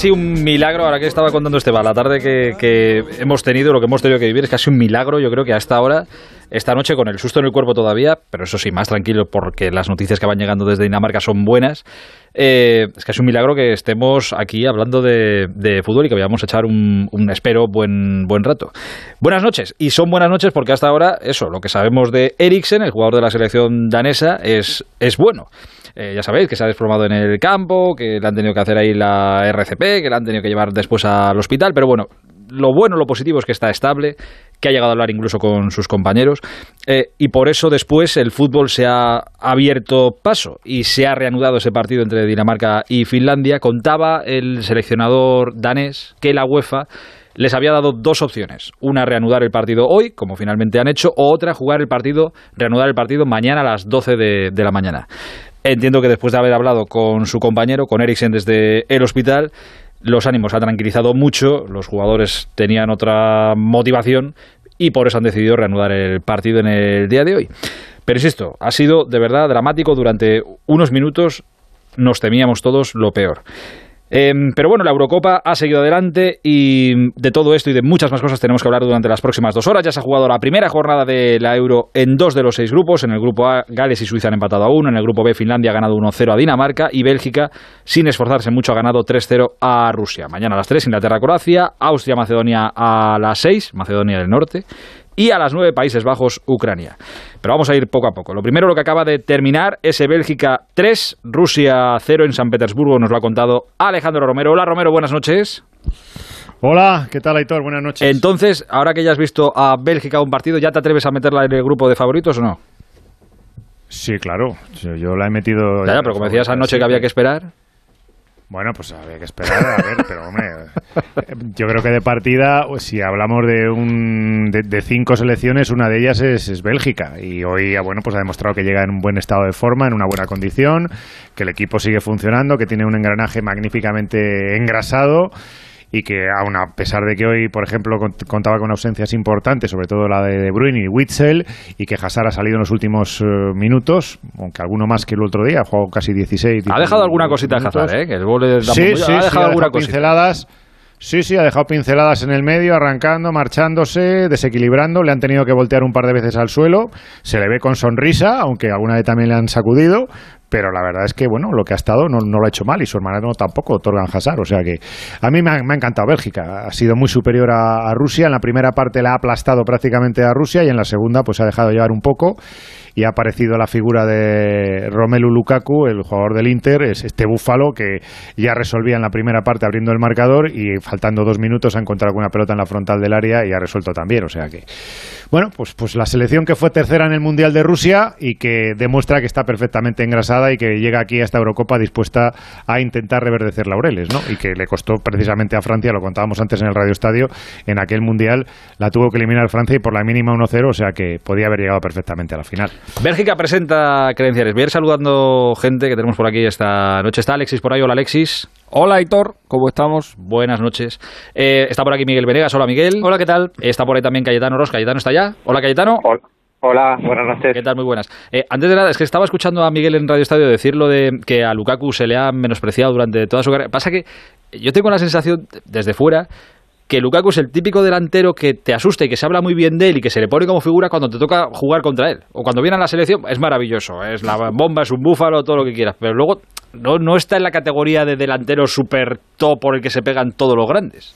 casi un milagro, ahora que estaba contando Esteban, la tarde que, hemos tenido, lo que hemos tenido que vivir es casi un milagro, yo creo que hasta ahora, esta noche con el susto en el cuerpo todavía, pero eso sí, más tranquilo porque las noticias que van llegando desde Dinamarca son buenas, eh, es casi un milagro que estemos aquí hablando de, fútbol y que vayamos a echar un, espero, buen, buen rato. Buenas noches, y son buenas noches porque hasta ahora, eso, lo que sabemos de Eriksen, el jugador de la selección danesa, es, es bueno. Eh, ya sabéis que se ha desplomado en el campo, que le han tenido que hacer ahí la RCP, que le han tenido que llevar después al hospital, pero bueno, lo bueno, lo positivo es que está estable, que ha llegado a hablar incluso con sus compañeros, eh, y por eso después el fútbol se ha abierto paso y se ha reanudado ese partido entre Dinamarca y Finlandia. Contaba el seleccionador danés que la UEFA les había dado dos opciones. Una, reanudar el partido hoy, como finalmente han hecho, o otra, jugar el partido, reanudar el partido mañana a las 12 de, de la mañana. Entiendo que después de haber hablado con su compañero, con Eriksen desde el hospital, los ánimos han tranquilizado mucho, los jugadores tenían otra motivación y por eso han decidido reanudar el partido en el día de hoy. Pero insisto, ha sido de verdad dramático durante unos minutos, nos temíamos todos lo peor. Em, pero bueno, la Eurocopa ha seguido adelante y de todo esto y de muchas más cosas tenemos que hablar durante las próximas dos horas. Ya se ha jugado la primera jornada de la Euro en dos de los seis grupos. En el grupo A, Gales y Suiza han empatado a uno. En el grupo B, Finlandia ha ganado 1-0 a Dinamarca. Y Bélgica, sin esforzarse mucho, ha ganado 3-0 a Rusia. Mañana a las 3, Inglaterra-Croacia. Austria-Macedonia a las 6, Macedonia del Norte y a las nueve Países Bajos, Ucrania. Pero vamos a ir poco a poco. Lo primero, lo que acaba de terminar, ese Bélgica 3, Rusia 0 en San Petersburgo, nos lo ha contado Alejandro Romero. Hola Romero, buenas noches. Hola, ¿qué tal Aitor? Buenas noches. Entonces, ahora que ya has visto a Bélgica un partido, ¿ya te atreves a meterla en el grupo de favoritos o no? Sí, claro. Yo la he metido. Ya, pero como decías anoche que había que esperar. Bueno, pues había que esperar, a ver, pero hombre, yo creo que de partida, si hablamos de, un, de, cinco selecciones, una de ellas es, es, Bélgica. Y hoy, bueno, pues ha demostrado que llega en un buen estado de forma, en una buena condición, que el equipo sigue funcionando, que tiene un engranaje magníficamente engrasado y que aun a pesar de que hoy, por ejemplo, contaba con ausencias importantes, sobre todo la de De Bruyne y Witzel, y que Hazard ha salido en los últimos eh, minutos, aunque alguno más que el otro día, ha jugado casi 16. Ha dejado alguna cosita Hazard, ¿eh? Que el de sí, sí, ha dejado alguna pinceladas. Sí, sí, ha dejado pinceladas en el medio, arrancando, marchándose, desequilibrando. Le han tenido que voltear un par de veces al suelo. Se le ve con sonrisa, aunque alguna vez también le han sacudido. Pero la verdad es que bueno lo que ha estado no, lo ha hecho mal y su hermano tampoco Torgan Hazard. O sea que a mí me ha, encantado Bélgica. Ha sido muy superior a, Rusia. En la primera parte la ha aplastado prácticamente a Rusia y en la segunda pues ha dejado llevar un poco y ha aparecido la figura de Romelu Lukaku, el jugador del Inter, es este búfalo que ya resolvía en la primera parte abriendo el marcador y faltando dos minutos ha encontrado alguna pelota en la frontal del área y ha resuelto también. O sea que, bueno, pues, pues la selección que fue tercera en el Mundial de Rusia y que demuestra que está perfectamente engrasada y que llega aquí a esta Eurocopa dispuesta a intentar reverdecer laureles, ¿no? Y que le costó precisamente a Francia, lo contábamos antes en el Radio Estadio, en aquel Mundial la tuvo que eliminar Francia y por la mínima 1-0, o sea que podía haber llegado perfectamente a la final. Bélgica presenta credenciales. Voy a ir saludando gente que tenemos por aquí esta noche. Está Alexis por ahí. Hola, Alexis. Hola, Aitor. ¿Cómo estamos? Buenas noches. Eh, está por aquí Miguel Venegas. Hola, Miguel. Hola, ¿qué tal? Está por ahí también Cayetano Ros. ¿Cayetano está allá? Hola, Cayetano. Hola. buenas noches. ¿Qué tal? Muy buenas. Eh, antes de nada, es que estaba escuchando a Miguel en Radio Estadio decirlo de que a Lukaku se le ha menospreciado durante toda su carrera. Pasa que yo tengo la sensación, desde fuera, que Lukaku es el típico delantero que te asusta y que se habla muy bien de él y que se le pone como figura cuando te toca jugar contra él. O cuando viene a la selección, es maravilloso. Es la bomba, es un búfalo, todo lo que quieras. Pero luego no, no está en la categoría de delantero super top por el que se pegan todos los grandes.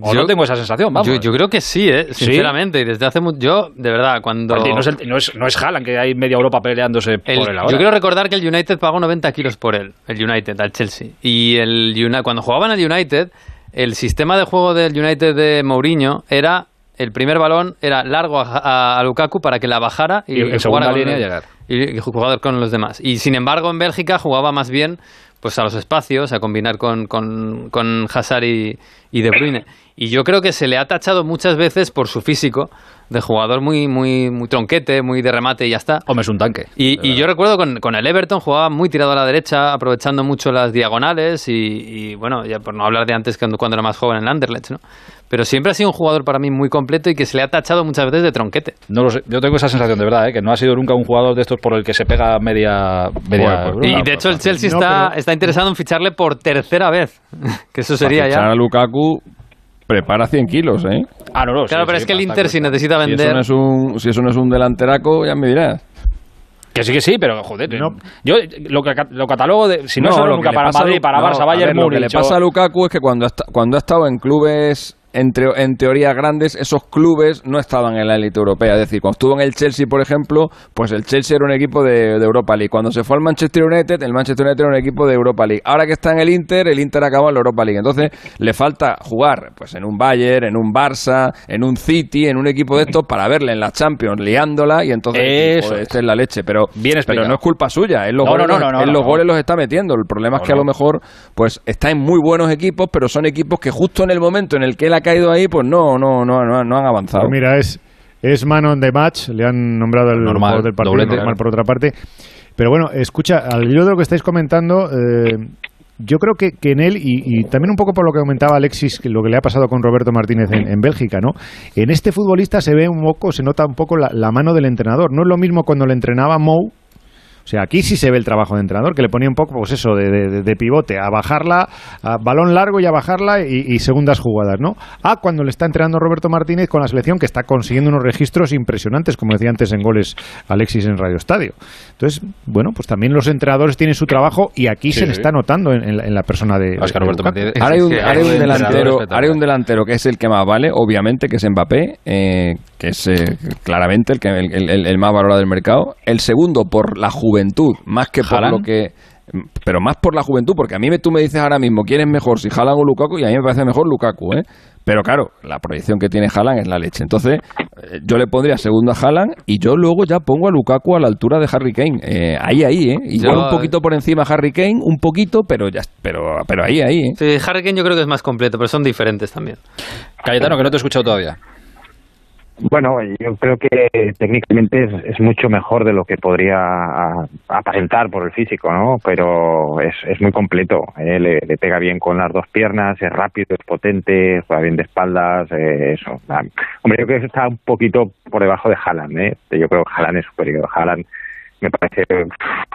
O yo, no tengo esa sensación, vamos. Yo, creo que sí, ¿eh? sinceramente. Y desde hace mucho. Yo, de verdad, cuando. no, es no, es, no es Haaland, que hay media Europa peleándose por él ahora. Yo quiero recordar que el United pagó 90 kilos por él, el United, al Chelsea. Y el cuando jugaban al United, el sistema de juego del United de Mourinho era el primer balón era largo a, Lukaku para que la bajara y, y jugara línea llegar. Y, jugar con los demás. Y sin embargo en Bélgica jugaba más bien pues a los espacios, a combinar con, con, con Hazard y, De Bruyne. Y yo creo que se le ha tachado muchas veces por su físico, de jugador muy, muy, muy tronquete, muy de remate y ya está. Hombre, es un tanque. Y, yo recuerdo con, con, el Everton jugaba muy tirado a la derecha, aprovechando mucho las diagonales y, bueno, ya por no hablar de antes cuando, cuando era más joven en el Anderlecht, ¿no? pero siempre ha sido un jugador para mí muy completo y que se le ha tachado muchas veces de tronquete. No lo sé, yo tengo esa sensación de verdad, ¿eh? que no ha sido nunca un jugador de estos por el que se pega media... media pues, y de hecho el Chelsea está, está interesado en ficharle por tercera vez, que eso sería ya... a Lukaku prepara 100 kilos, ¿eh? Ah, no, no. Claro, pero es que el Inter si necesita vender... Si eso, no es un, si eso no es un delanteraco, ya me dirás. Que sí, que sí, pero joder, no. yo lo, lo catalogo de. Si no, no solo nunca para Madrid, para Barça, Bayern Múnich. Lo que le pasa a Lukaku es que cuando cuando ha estado en clubes en, teoría grandes, esos clubes no estaban en la élite europea. Es decir, cuando estuvo en el Chelsea, por ejemplo, pues el Chelsea era un equipo de, Europa League. Cuando se fue al Manchester United, el Manchester United era un equipo de Europa League. Ahora que está en el Inter, el Inter acaba en la Europa League. Entonces, le falta jugar pues en un Bayern, en un Barça, en un City, en un equipo de estos para verle en la Champions liándola y entonces Eso esta es la leche. Pero, pero no es culpa suya. Él los, goles, los goles los está metiendo. El problema es que a lo mejor pues está en muy buenos equipos, pero son equipos que justo en el momento en el que él caído ahí, pues no, no, no, no, han avanzado. Pues mira, es, es man on the match, le han nombrado el normal, del partido normal por otra parte. Pero bueno, escucha, al hilo de lo que estáis comentando, eh, yo creo que, que en él, y, también un poco por lo que comentaba Alexis, que lo que le ha pasado con Roberto Martínez en, Bélgica, ¿no? En este futbolista se ve un poco, se nota un poco la, la, mano del entrenador. No es lo mismo cuando le entrenaba Mou, o sea, aquí sí se ve el trabajo de entrenador, que le ponía un poco, pues eso, de, pivote, a bajarla, a balón largo y a bajarla y, segundas jugadas, ¿no? A cuando le está entrenando Roberto Martínez con la selección que está consiguiendo unos registros impresionantes, como decía antes en goles Alexis en Radio Estadio. Entonces, bueno, pues también los entrenadores tienen su trabajo y aquí se le está notando en, la persona de, Roberto Martínez. Ahora hay un, delantero, un delantero que es el que más vale, obviamente, que es Mbappé, eh, que es eh, claramente el, que, el, más valorado del mercado. El segundo por la juventud juventud, más que por lo que pero más por la juventud, porque a mí me, tú me dices ahora mismo quién es mejor, si Haaland o Lukaku, y a mí me parece mejor Lukaku, ¿eh? Pero claro, la proyección que tiene Haaland es la leche. Entonces, eh, yo le pondría segundo a Haaland y yo luego ya pongo a Lukaku a la altura de Harry Kane. Eh, ahí, ahí, ¿eh? Y yo, un poquito por encima a Harry Kane, un poquito, pero ya pero, pero ahí, ahí, ¿eh? Sí, Harry Kane yo creo que es más completo, pero son diferentes también. Cayetano, que no te he escuchado todavía. Bueno, yo creo que técnicamente es, mucho mejor de lo que podría aparentar por el físico, ¿no? Pero es, es muy completo. ¿eh? Le, pega bien con las dos piernas, es rápido, es potente, juega bien de espaldas, eh, eso. Hombre, yo creo que está un poquito por debajo de Haaland, ¿eh? Yo creo que Haaland es superior. Haaland me parece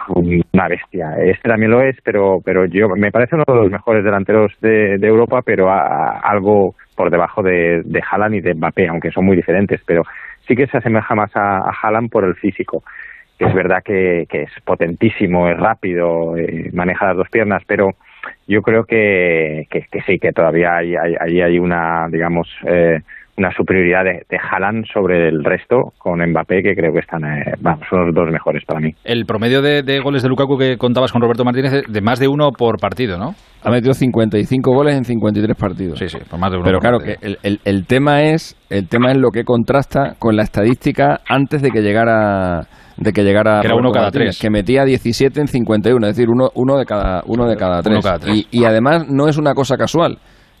una bestia. Este también lo es, pero pero yo me parece uno de los mejores delanteros de, Europa, pero algo por debajo de, de Haaland y de Mbappé, aunque son muy diferentes, pero sí que se asemeja más a, a Haaland por el físico. Que es verdad que, que es potentísimo, es rápido, eh, maneja las dos piernas, pero yo creo que, que, sí, que todavía hay, hay, hay una, digamos, eh, una superioridad de, de Haaland sobre el resto con Mbappé que creo que están eh, son los dos mejores para mí. El promedio de, goles de Lukaku que contabas con Roberto Martínez es de más de uno por partido, ¿no? Ha metido 55 goles en 53 partidos. Sí, sí, por más de uno. Pero claro que el, el, tema es el tema es lo que contrasta con la estadística antes de que llegara de que llegara que era uno cada tres que metía 17 en 51 es decir uno, uno de cada uno de cada tres, Y, y además no es una cosa casual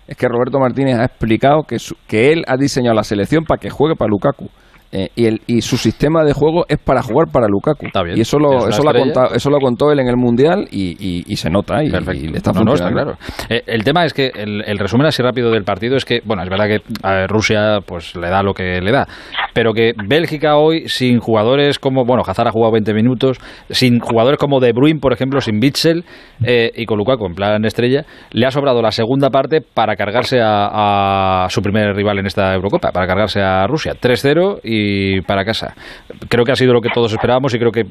es que Roberto Martínez ha explicado que, que él ha diseñado la selección para que juegue para Lukaku. Eh, y, el, y su sistema de juego es para jugar para Lukaku. y eso lo, eso, lo ha contado, eso lo contó él en el Mundial y, y, se nota y, y está claro. Eh, el tema es que el, resumen así rápido del partido es que, bueno, es verdad que a Rusia pues le da lo que le da, pero que Bélgica hoy sin jugadores como, bueno, Hazard ha jugado 20 minutos, sin jugadores como De Bruyne, por ejemplo, sin Bitzel eh, y con Lukaku en plan estrella, le ha sobrado la segunda parte para cargarse a, a su primer rival en esta Eurocopa, para cargarse a Rusia. 3-0 y para casa. Creo que ha sido lo que todos esperábamos y creo que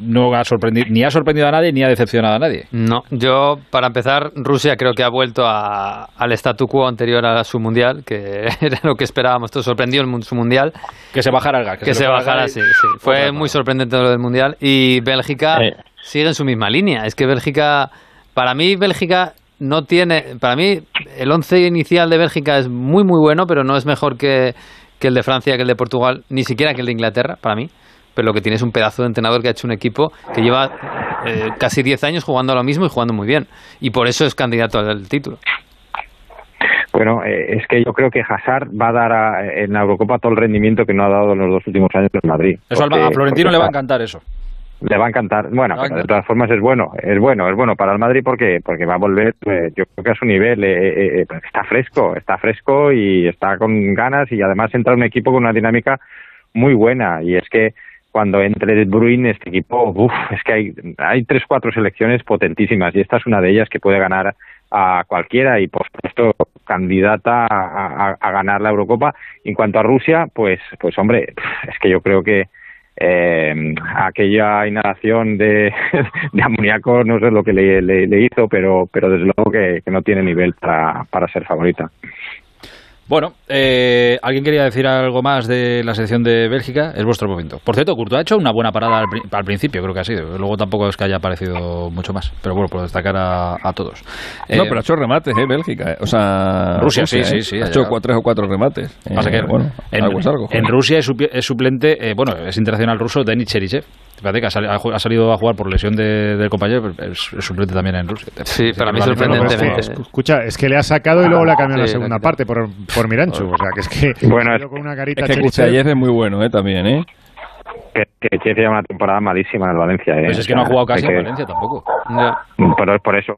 no ha sorprendido, ni ha sorprendido a nadie ni ha decepcionado a nadie. No, yo para empezar, Rusia creo que ha vuelto al statu quo anterior a su mundial, que era lo que esperábamos. Todo sorprendió el, su mundial. Que se bajara el gas. Que, se, bajara, sí, Fue muy sorprendente lo del mundial. Y Bélgica sigue en su misma línea. Es que Bélgica, para mí, Bélgica no tiene. Para mí, el once inicial de Bélgica es muy, muy bueno, pero no es mejor que, que el de Francia, que el de Portugal, ni siquiera que el de Inglaterra, para mí. Pero lo que tiene es un pedazo de entrenador que ha hecho un equipo que lleva eh, casi 10 años jugando a lo mismo y jugando muy bien. Y por eso es candidato al título. Bueno, eh, es que yo creo que Hazard va a dar en la Eurocopa todo el rendimiento que no ha dado en los dos últimos años en Madrid. Eso a Florentino le va a encantar eso. Le va a encantar. Bueno, de todas formas es bueno, es bueno, es bueno para el Madrid porque porque va a volver, pues, yo creo que a su nivel eh, eh, pues, está fresco, está fresco y está con ganas y además entra un equipo con una dinámica muy buena y es que cuando entre De Bruyne este equipo, uff, es que hay hay tres cuatro selecciones potentísimas y esta es una de ellas que puede ganar a cualquiera y por supuesto candidata a, a ganar la Eurocopa. En cuanto a Rusia, pues pues hombre, es que yo creo que eh, aquella inhalación de, amoníaco no sé lo que le, le, hizo, pero, pero desde luego que, que no tiene nivel para, para ser favorita. Bueno, eh, ¿alguien quería decir algo más de la selección de Bélgica? Es vuestro momento. Por cierto, Curto ha hecho una buena parada al, principio, creo que ha sido. Luego tampoco es que haya aparecido mucho más. Pero bueno, por destacar a, todos. no, eh, pero ha hecho remates, ¿eh? Bélgica. Eh. O sea, Rusia, sí, sí, sí. Ha hecho tres o cuatro remates. bueno, en, algo es algo. En Rusia es, suplente, bueno, es internacional ruso Denis Cherichev que ha, salido a jugar por lesión del compañero, es, suplente también en Rusia. Sí, para mí sorprendentemente. escucha, es que le ha sacado y luego le ha cambiado la segunda parte por, por Miranchu. O sea, que es que. Bueno, es, con una carita es que ayer es muy bueno, ¿eh? También, ¿eh? Que, que lleva una temporada malísima en el Valencia. ¿eh? Pues es que no ha jugado casi en Valencia tampoco. Pero es por eso.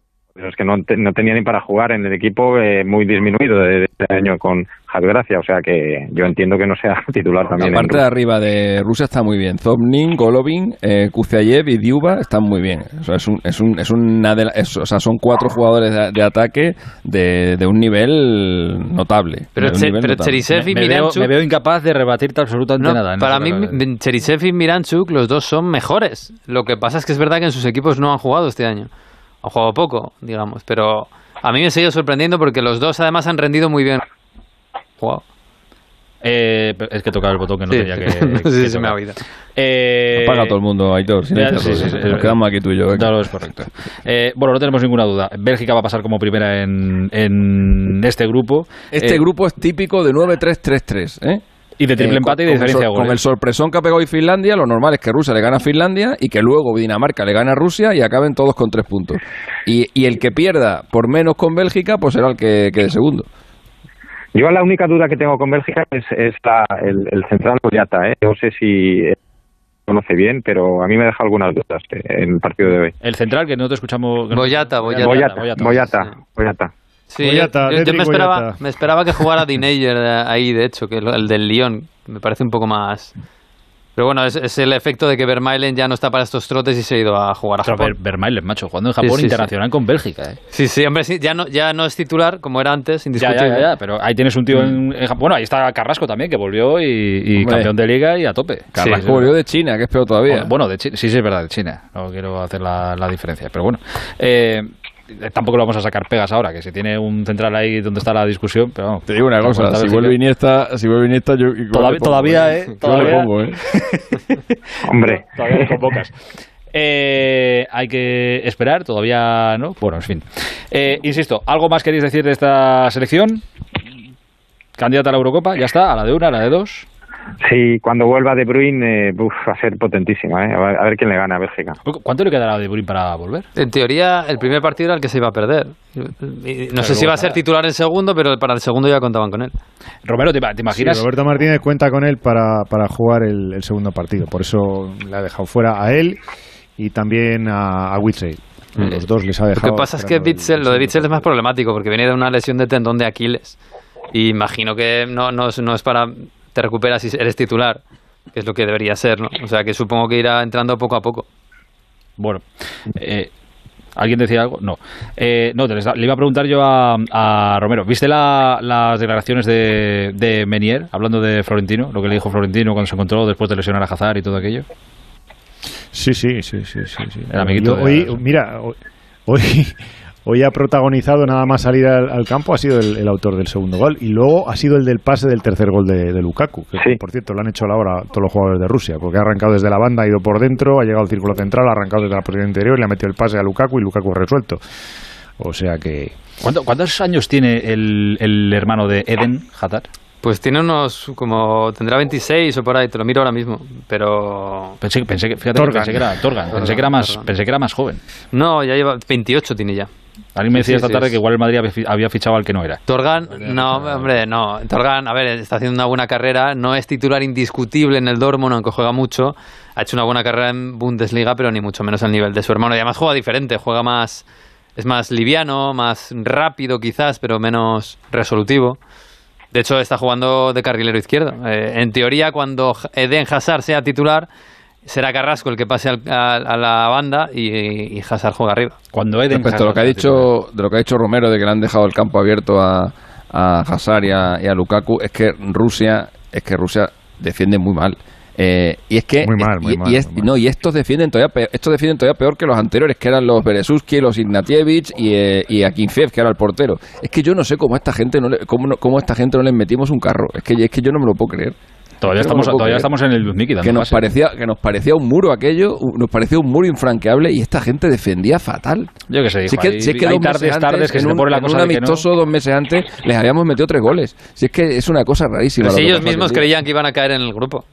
Es que no, no tenía ni para jugar en el equipo eh, muy disminuido de, este año con Javi Gracia, o sea que yo entiendo que no sea titular también. La parte de arriba de Rusia está muy bien. Zobnin, Golovin, eh, y Diuba están muy bien. O sea, es un, es un, es una de o sea, son cuatro jugadores de, ataque de, de, un nivel notable. Pero, Cherisev y me, Miranchuk... Me veo, incapaz de rebatirte absolutamente nada. para mí, Cherisev y Miranchuk, los dos son mejores. Lo que pasa es que es verdad que en sus equipos no han jugado este año ha jugado poco, digamos, pero a mí me sigue sorprendiendo porque los dos además han rendido muy bien. Eh, es que tocaba el botón que no tenía que. sí, se me ha oído. Eh, Apaga todo el mundo, Aitor. Sí, sí, Nos quedamos aquí tú y yo. Claro, es correcto. Eh, bueno, no tenemos ninguna duda. Bélgica va a pasar como primera en, en este grupo. Este eh, grupo es típico de 9-3-3-3, ¿eh? Y de triple eh, empate y de diferencia de goles. Con el sorpresón que ha pegado hoy Finlandia, lo normal es que Rusia le gana a Finlandia y que luego Dinamarca le gana a Rusia y acaben todos con tres puntos. Y, y el que pierda por menos con Bélgica, pues será el que quede segundo. Yo la única duda que tengo con Bélgica es, el, central Boyata. ¿eh? No sé si conoce bien, pero a mí me deja algunas dudas en el partido de hoy. El central que no te escuchamos. Boyata, Boyata. Boyata, Boyata. Sí, yo, me, esperaba, me esperaba que jugara Dineyer ahí, de hecho, que el del Lyon. Me parece un poco más... Pero bueno, es, el efecto de que Vermaelen ya no está para estos trotes y se ha ido a jugar a Japón. Vermaelen, macho, jugando en Japón internacional con Bélgica. ¿eh? Sí, sí, hombre, sí, ya no, ya no es titular como era antes, indiscutible. Ya, ya, ya, pero ahí tienes un tío en, Japón. Bueno, ahí está Carrasco también, que volvió y, campeón de liga y a tope. Carrasco volvió de China, que es peor todavía. Bueno, de China, sí, sí, es verdad, de China. No quiero hacer la, la diferencia, pero bueno. Eh, tampoco lo vamos a sacar pegas ahora, que si tiene un central ahí donde está la discusión, pero Te digo una cosa, si vuelve, Iniesta, si vuelve Iniesta, yo todavía, todavía, ¿eh? Todavía, ¿eh? Hombre. Todavía con convocas. Eh, hay que esperar, todavía no. Bueno, en fin. Eh, insisto, ¿algo más queréis decir de esta selección? Candidata a la Eurocopa, ya está, a la de una, a la de dos. Sí, cuando vuelva De Bruyne eh, va a ser potentísima. ¿eh? A, ver, quién le gana a Bélgica. ¿Cuánto le quedará a De Bruyne para volver? En teoría, el primer partido era el que se iba a perder. No sé si va a ser titular el segundo, pero para el segundo ya contaban con él. Romero, ¿te, imaginas? Roberto Martínez cuenta con él para, para jugar el, segundo partido. Por eso le ha dejado fuera a él y también a, a. Los dos les ha dejado. Lo que pasa es que Witzel, lo de Witzel es más problemático porque viene de una lesión de tendón de Aquiles. Y imagino que no, no, no es para te recuperas y eres titular, que es lo que debería ser, ¿no? O sea, que supongo que irá entrando poco a poco. Bueno, eh, ¿Alguien decía algo? No. Eh, no, le iba a preguntar yo a, Romero. ¿Viste las declaraciones de, de, Menier hablando de Florentino? Lo que le dijo Florentino cuando se encontró después de lesionar a Hazard y todo aquello. Sí, sí, sí, sí. sí, El amiguito. Hoy, mira, hoy, hoy ha protagonizado nada más salir al, campo, ha sido el, autor del segundo gol y luego ha sido el del pase del tercer gol de, Lukaku, que por cierto lo han hecho a la hora todos los jugadores de Rusia, porque ha arrancado desde la banda, ha ido por dentro, ha llegado al círculo central, ha arrancado desde la posición interior y le ha metido el pase a Lukaku y Lukaku ha resuelto. O sea que... ¿Cuántos años tiene el, hermano de Eden, Hatar? Pues tiene unos, como, tendrá 26 o por ahí, te lo miro ahora mismo, pero... Pensé, pensé, fíjate, pensé que era Torgan, pensé que era, más, pensé que era más joven. No, ya lleva 28 tiene ya. Alguien me decía esta tarde que igual el Madrid había fichado al que no era. Torgan, no, hombre, no. Torgan, a ver, está haciendo una buena carrera, no es titular indiscutible en el Dortmund, aunque juega mucho. Ha hecho una buena carrera en Bundesliga, pero ni mucho menos al nivel de su hermano. Y además juega diferente, juega más, es más liviano, más rápido quizás, pero menos resolutivo. De hecho, está jugando de carrilero izquierdo. Eh, en teoría, cuando Eden Hazard sea titular, será Carrasco el que pase a, la banda y, Hazard juega arriba. Cuando Eden Respecto lo que ha dicho, de lo que ha dicho Romero de que le han dejado el campo abierto a, a Hazard y a, Lukaku, es que Rusia, es que Rusia defiende muy mal. Eh, y es que muy mal, muy y, no y estos defienden todavía peor, estos defienden todavía peor que los anteriores que eran los Beresuski, los Ignatievich y, eh, y Akinfev que era el portero. Es que yo no sé cómo a esta gente no le, cómo, cómo a esta gente no les metimos un carro. Es que es que yo no me lo puedo creer. Todavía estamos, todavía estamos en el Luzhniki que nos parecía que nos parecía un muro aquello, nos parecía un muro infranqueable y esta gente defendía fatal. Yo qué sé, si es que, hay, tardes, tardes que en un, la cosa un amistoso dos meses antes les habíamos metido tres goles. Si es que es una cosa rarísima. si ellos mismos creían que iban a caer en el grupo,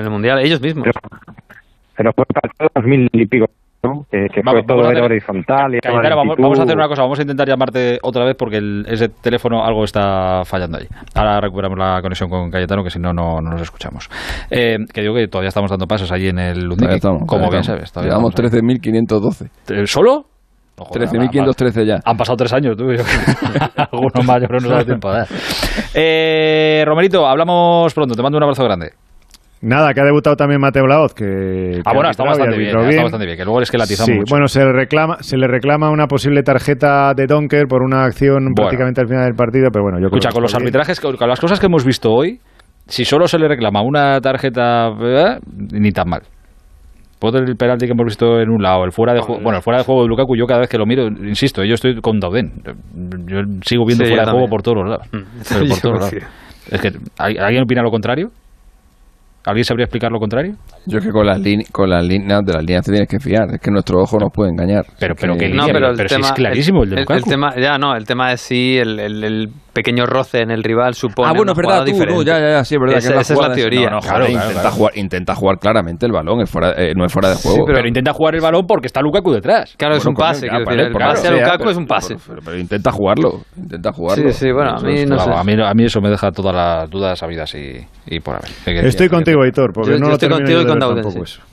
en el mundial, ellos mismos. Pero, fue para el 2000 y pico que, vamos, todo horizontal. Y vamos, a hacer una cosa, vamos a intentar llamarte otra vez porque ese teléfono algo está fallando allí. Ahora recuperamos la conexión con Cayetano, que si no, no, nos escuchamos. Eh, que digo que todavía estamos dando pasos allí en el Lundiki, como bien sabes. Llevamos 13.512. ¿Solo? 13.513 ya. Han pasado tres años, tú. Algunos más, yo creo que no da tiempo. Eh, Romerito, hablamos pronto. Te mando un abrazo grande. Nada, que ha debutado también Mateo Laoz, que... Ah, bueno, está bastante bien, está bastante bien, que luego es que la sí, bueno, se le, reclama, se le reclama una posible tarjeta de Donker por una acción prácticamente al final del partido, pero bueno, yo Escucha, con los arbitrajes, con las cosas que hemos visto hoy, si solo se le reclama una tarjeta, ¿eh? ni tan mal. Puede el penalti que hemos visto en un lado, el fuera de juego, bueno, el fuera de juego de Lukaku, yo cada vez que lo miro, insisto, yo estoy con Dauden. Yo sigo viendo fuera de juego por todos los lados. Mm. por todos lados. Es que, ¿alguien opina lo contrario? ¿Alguien sabría explicar lo contrario? Yo que con las, con las líneas de las líneas te tienes que fiar. Es que nuestro ojo nos puede engañar. Pero, pero que no, pero, pero es clarísimo el, de Lukaku. El, tema, ya no, el tema es si el, el, pequeño roce en el rival supone ah, bueno, es verdad, tú, no, ya, ya, sí, es verdad. Esa, que es, la, teoría. No, claro, intenta, Jugar, intenta jugar claramente el balón, es fuera, eh, no es fuera de juego. Sí, pero, intenta jugar el balón porque está Lukaku detrás. Claro, es un pase. el pase a Lukaku es un pase. Pero, intenta jugarlo, intenta jugarlo. Sí, sí, bueno, a mí no sé. A mí eso me deja todas las dudas sabidas y por haber. Estoy contigo, Hitor, porque no estoy contigo y con Dauden.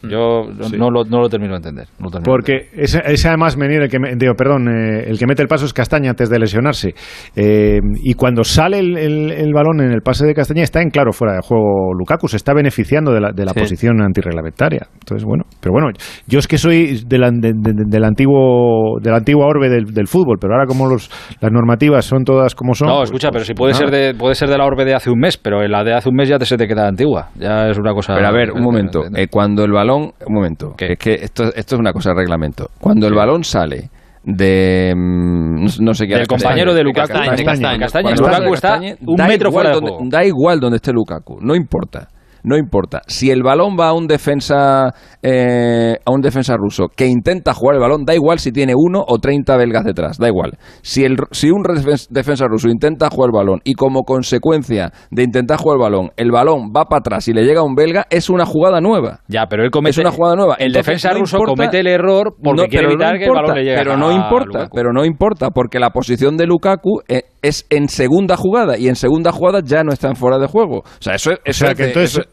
Yo no, lo, no, lo, termino de entender. Porque ese, además venir el que digo, perdón, eh, el que mete el paso es Castaña antes de lesionarse. Eh, y cuando sale el, el, balón en el pase de Castaña está en claro fuera de juego Lukaku, se está beneficiando de la, de la posición antirreglamentaria. Entonces, bueno, pero bueno, yo es que soy del, del antiguo de la antigua orbe del, fútbol, pero ahora como los, las normativas son todas como son. No, pues, escucha, pero si puede ser de puede ser de la orbe de hace un mes, pero en la de hace un mes ya te, se te queda antigua. Ya es una cosa. Pero a ver, un momento. Eh, cuando el balón, un momento, que es que esto, esto es una cosa de reglamento. Cuando el balón sale de mm, no, sé qué el compañero de Lukaku. Castaña, Castaña, Lukaku está un metro fuera de juego. da igual donde esté Lukaku no importa no importa. Si el balón va a un defensa eh, a un defensa ruso que intenta jugar el balón, da igual si tiene uno o treinta belgas detrás, da igual. Si, el, si un defensa ruso intenta jugar el balón y como consecuencia de intentar jugar el balón, el balón va para atrás y le llega a un belga, es una jugada nueva. Ya, pero él comete es una jugada nueva. El defensa ruso comete el error porque quiere evitar que el balón le llegue pero no importa, pero no importa porque la posición de Lukaku eh, es en segunda jugada y en segunda jugada ya no está en fuera de juego. O sea, eso, eso, que entonces,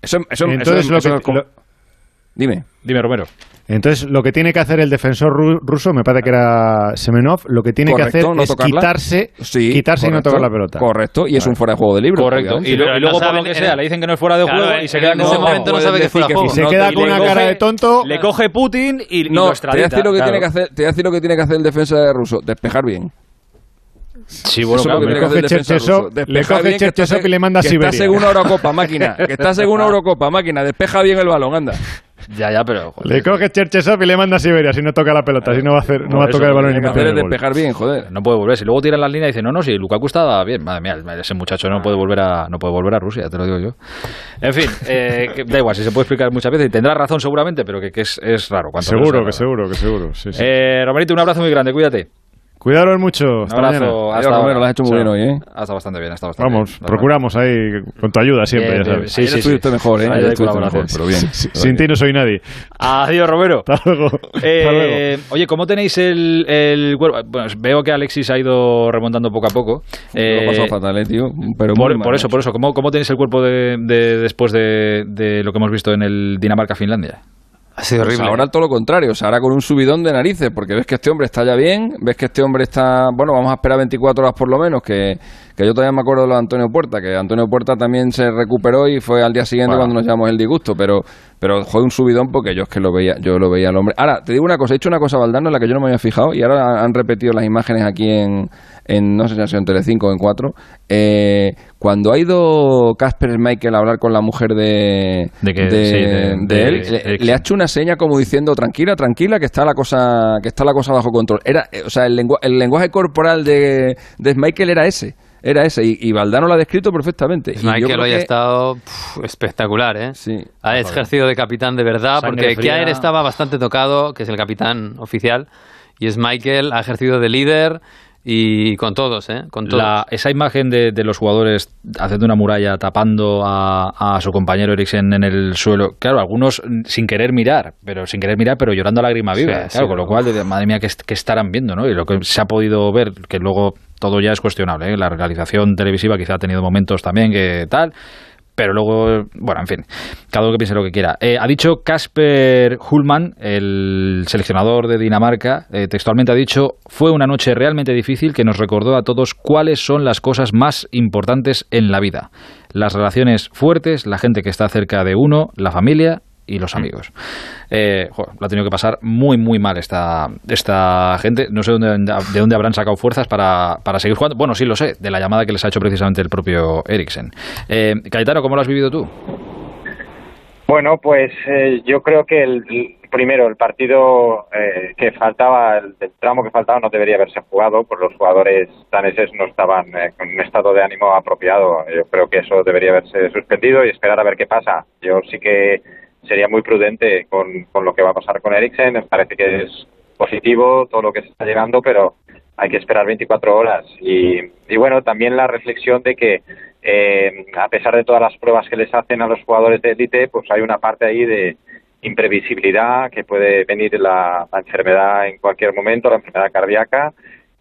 eso, eso, Entonces, lo que, Dime. Dime, Romero. Entonces, lo que tiene que hacer el defensor ruso, me parece que era Semenov, lo que tiene que hacer es quitarse, quitarse y no tocar la pelota. Correcto, y es un fuera de juego de libro. Correcto. Y, luego, por lo que sea, le dicen que no es fuera de juego y se queda en ese momento no sabe que es fuera de juego. Y se queda con una cara de tonto. Le coge Putin y, no, lo Te voy a decir lo que tiene que hacer, te voy a decir lo que tiene que hacer el defensa ruso, despejar bien. Sí, bueno, claro, le coge Cherchesov, le coge Cherchesov y le manda a Siberia. Que está según Eurocopa, máquina. Que está según Eurocopa, máquina. Despeja bien el balón, anda. Ya, ya, pero. Le coge Cherchesov y le manda a Siberia si no toca la pelota, si no va a, hacer, no, va a tocar el balón ni hacer despejar bien, joder. No puede volver. Si luego tiran las líneas y dicen, no, no, si Lukaku estaba bien. Madre mía, ese muchacho no puede volver a, no puede volver a Rusia, te lo digo yo. En fin, eh, da igual, si se puede explicar muchas veces y tendrá razón seguramente, pero que, es, es, raro. Seguro, que seguro, que seguro. Sí, Eh, Romerito, un abrazo muy grande, cuídate. Cuidaros mucho. Un abrazo. Hasta Romero, lo has hecho muy bien hoy, ¿eh? Hasta bastante bien, hasta bastante Vamos, procuramos ahí con tu ayuda siempre, ya sabes. Sí, sí, sí. mejor, ¿eh? Ahí mejor, pero bien. Sin ti no soy nadie. Adiós, Romero. Hasta luego. Eh, oye, ¿cómo tenéis el, el Bueno, veo que Alexis ha ido remontando poco a poco. Eh, lo ha pasado fatal, eh, tío. Pero por, por eso, por eso. ¿Cómo, ¿Cómo tenéis el cuerpo de, de después de, de lo que hemos visto en el Dinamarca-Finlandia? Ha sido pues horrible. ahora todo lo contrario, o sea, ahora con un subidón de narices, porque ves que este hombre está ya bien, ves que este hombre está, bueno, vamos a esperar 24 horas por lo menos, que, que yo todavía me acuerdo de lo de Antonio Puerta, que Antonio Puerta también se recuperó y fue al día siguiente cuando nos llamamos el disgusto, pero, pero fue un subidón porque yo es que lo veía, yo lo veía al hombre. Ahora, te digo una cosa, he hecho una cosa Valdano en la que yo no me había fijado y ahora han repetido las imágenes aquí en, en no sé si ha sido en Telecinco o en 4, eh, cuando ha ido Casper Michael a hablar con la mujer de, de, él, le, ha hecho una seña como diciendo tranquila, tranquila, que está la cosa, que está la cosa bajo control. Era, eh, o sea, el, el lenguaje corporal de, de Michael era ese era ese y, Valdano lo ha descrito perfectamente. Michael hoy ha estado espectacular, ¿eh? Sí. Ha ejercido de capitán de verdad, porque Kiaer estaba bastante tocado, que es el capitán oficial, y es Michael, ha ejercido de líder y con todos, ¿eh? Con todos. esa imagen de, los jugadores haciendo una muralla, tapando a, su compañero Eriksen en el suelo, claro, algunos sin querer mirar, pero sin querer mirar, pero llorando a lágrima viva, claro, con lo cual, madre mía, ¿qué, estarán viendo, no? Y lo que se ha podido ver, que luego todo ya es cuestionable, ¿eh? la realización televisiva quizá ha tenido momentos también que tal, pero luego, bueno, en fin, cada uno que piense lo que quiera. Eh, ha dicho Casper Hullman, el seleccionador de Dinamarca, eh, textualmente ha dicho, fue una noche realmente difícil que nos recordó a todos cuáles son las cosas más importantes en la vida. Las relaciones fuertes, la gente que está cerca de uno, la familia y los amigos. Eh, lo ha tenido que pasar muy, muy mal esta, esta gente. No sé dónde, de dónde habrán sacado fuerzas para, para seguir jugando. Bueno, sí lo sé, de la llamada que les ha hecho precisamente el propio Eriksen. Eh, Cayetano, ¿cómo lo has vivido tú? Bueno, pues eh, yo creo que el, primero el partido eh, que faltaba, el, tramo que faltaba no debería haberse jugado, pues los jugadores daneses no estaban eh, con un estado de ánimo apropiado. Yo creo que eso debería haberse suspendido y esperar a ver qué pasa. Yo sí que sería muy prudente con, con lo que va a pasar con Eriksen. Me parece que es positivo todo lo que se está llegando, pero hay que esperar 24 horas. Y, y bueno, también la reflexión de que eh, a pesar de todas las pruebas que les hacen a los jugadores de élite, pues hay una parte ahí de imprevisibilidad que puede venir la, la enfermedad en cualquier momento, la enfermedad cardíaca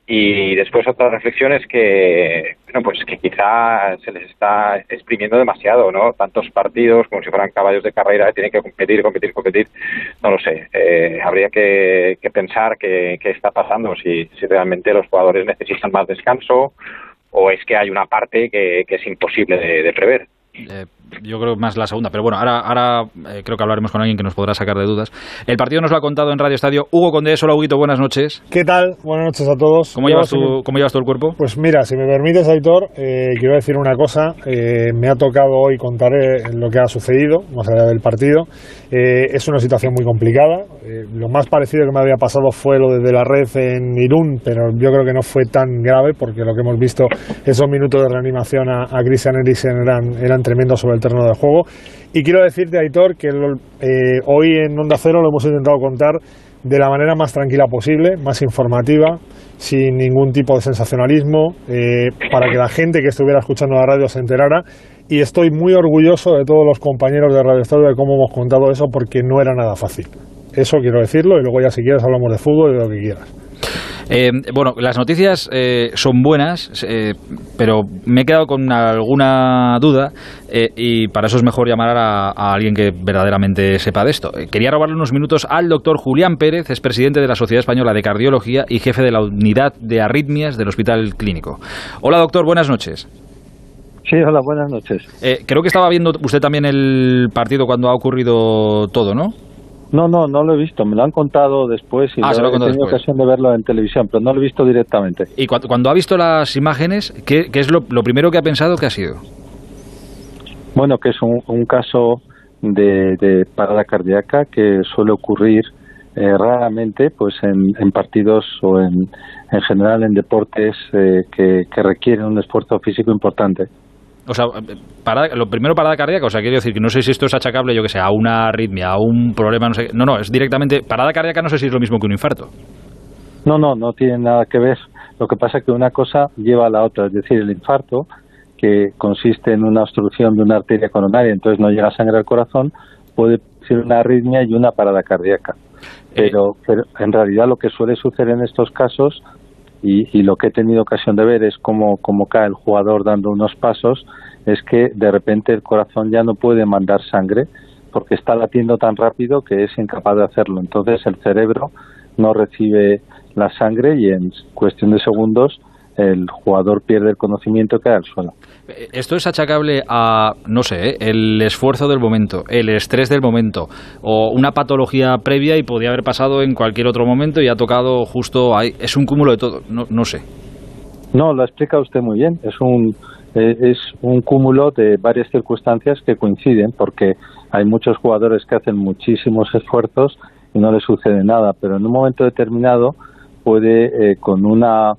y después otra reflexión es que, bueno, pues que quizá se les está exprimiendo demasiado, ¿no? Tantos partidos como si fueran caballos de carrera, tienen que competir, competir, competir. No lo sé. Eh, habría que, pensar qué, está pasando, si, si realmente los jugadores necesitan más descanso o es que hay una parte que, es imposible de prever. Eh, yo creo más la segunda, pero bueno, ahora, ahora eh, creo que hablaremos con alguien que nos podrá sacar de dudas. El partido nos lo ha contado en Radio Estadio Hugo Conde. Hola, Huguito, buenas noches. ¿Qué tal? Buenas noches a todos. ¿Cómo, llevas, tu, ¿cómo llevas tú el cuerpo? Pues mira, si me permites, Aitor, eh, quiero decir una cosa. me ha tocado hoy contar lo que ha sucedido, más allá del partido. es una situación muy complicada. lo más parecido que me había pasado fue lo de la red en Irún, pero yo creo que no fue tan grave porque lo que hemos visto, esos minutos de reanimación a, a Christian Eriksen eran, eran tremendos sobre el terreno de juego. Y quiero decirte, Aitor, que eh, hoy en Onda Cero lo hemos intentado contar de la manera más tranquila posible, más informativa, sin ningún tipo de sensacionalismo, eh, para que la gente que estuviera escuchando la radio se enterara. Y estoy muy orgulloso de todos los compañeros de Radio Estadio de cómo hemos contado eso, porque no era nada fácil. Eso quiero decirlo, y luego ya si quieres hablamos de fútbol y de lo que quieras. Eh, bueno, las noticias eh, son buenas, eh, pero me he quedado con alguna duda y para eso es mejor llamar a, alguien que verdaderamente sepa de esto. quería robarle unos minutos al doctor Julián Pérez, es presidente de la Sociedad Española de Cardiología y jefe de la unidad de arritmias del Hospital Clínico. Hola doctor, buenas noches. Sí, hola, buenas noches. creo que estaba viendo usted también el partido cuando ha ocurrido todo, ¿no? No, no, no lo he visto. Me lo han contado después y ah, he tenido ocasión de verlo en televisión, pero no lo he visto directamente. Y cuando, ha visto las imágenes, ¿qué, es lo, primero que ha pensado que ha sido? Bueno, que es un, caso de, parada cardíaca que suele ocurrir eh, raramente pues en, partidos o en, en general en deportes eh, que requieren un esfuerzo físico importante. O sea, lo primero parada cardíaca, o sea, quiero decir que no sé si esto es achacable, yo que sé, a una arritmia, a un problema, no sé. No, no, es directamente. Parada cardíaca no sé si es lo mismo que un infarto. No, no, no tiene nada que ver. Lo que pasa es que una cosa lleva a la otra, es decir, el infarto, que consiste en una obstrucción de una arteria coronaria, entonces no llega sangre al corazón, puede ser una arritmia y una parada cardíaca. Pero, pero en realidad lo que suele suceder en estos casos, y, lo que he tenido ocasión de ver es cómo, cómo cae el jugador dando unos pasos, es que de repente el corazón ya no puede mandar sangre porque está latiendo tan rápido que es incapaz de hacerlo. Entonces el cerebro no recibe la sangre y en cuestión de segundos el jugador pierde el conocimiento y cae al suelo. Esto es achacable a, no sé, ¿eh? el esfuerzo del momento, el estrés del momento, o una patología previa y podía haber pasado en cualquier otro momento y ha tocado justo ahí. Es un cúmulo de todo, no, no sé. No, lo explica usted muy bien. Es un, eh, es un cúmulo de varias circunstancias que coinciden, porque hay muchos jugadores que hacen muchísimos esfuerzos y no les sucede nada, pero en un momento determinado puede, eh, con una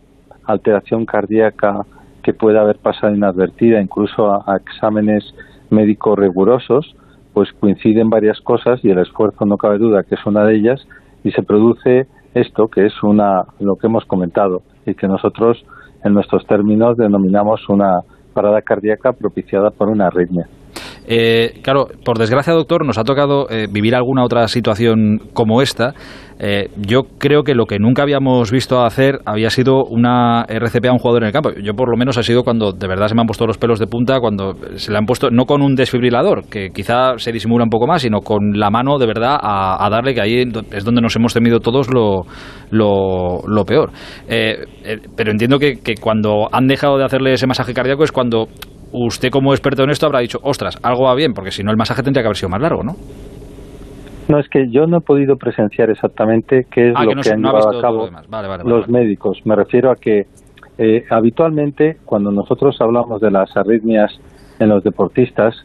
alteración cardíaca que puede haber pasado inadvertida, incluso a, exámenes médicos rigurosos, pues coinciden varias cosas y el esfuerzo no cabe duda que es una de ellas y se produce esto que es una lo que hemos comentado y que nosotros en nuestros términos denominamos una parada cardíaca propiciada por una arritmia. Eh, claro, por desgracia, doctor, nos ha tocado eh, vivir alguna otra situación como esta. Eh, yo creo que lo que nunca habíamos visto hacer había sido una RCP a un jugador en el campo. Yo, por lo menos, ha sido cuando de verdad se me han puesto los pelos de punta, cuando se le han puesto, no con un desfibrilador, que quizá se disimula un poco más, sino con la mano de verdad a, darle, que ahí es donde nos hemos temido todos lo, lo, peor. pero entiendo que, que cuando han dejado de hacerle ese masaje cardíaco es cuando usted como experto en esto habrá dicho, ostras, algo va bien, porque si no el masaje tendría que haber sido más largo, ¿no? No, es que yo no he podido presenciar exactamente qué es ah, lo que, han llevado a cabo los médicos. Me refiero a que eh, habitualmente cuando nosotros hablamos de las arritmias en los deportistas,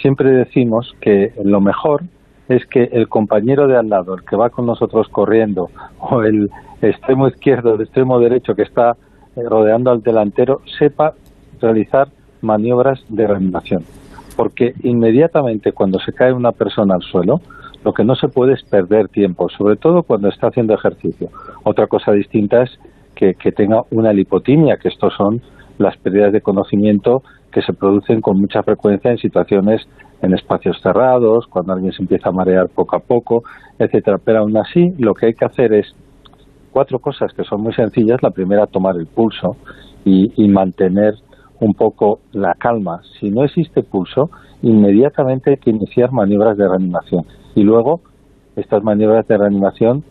siempre decimos que lo mejor es que el compañero de al lado, el que va con nosotros corriendo, o el extremo izquierdo, el extremo derecho que está eh, rodeando al delantero, sepa realizar maniobras de reanimación. Porque inmediatamente cuando se cae una persona al suelo, lo que no se puede es perder tiempo, sobre todo cuando está haciendo ejercicio. Otra cosa distinta es que, tenga una lipotimia, que estos son las pérdidas de conocimiento que se producen con mucha frecuencia en situaciones en espacios cerrados, cuando alguien se empieza a marear poco a poco, etcétera. Pero aún así, lo que hay que hacer es cuatro cosas que son muy sencillas. La primera, tomar el pulso y, y mantener un poco la calma. Si no existe pulso, inmediatamente hay que iniciar maniobras de reanimación. Y luego, estas maniobras de reanimación,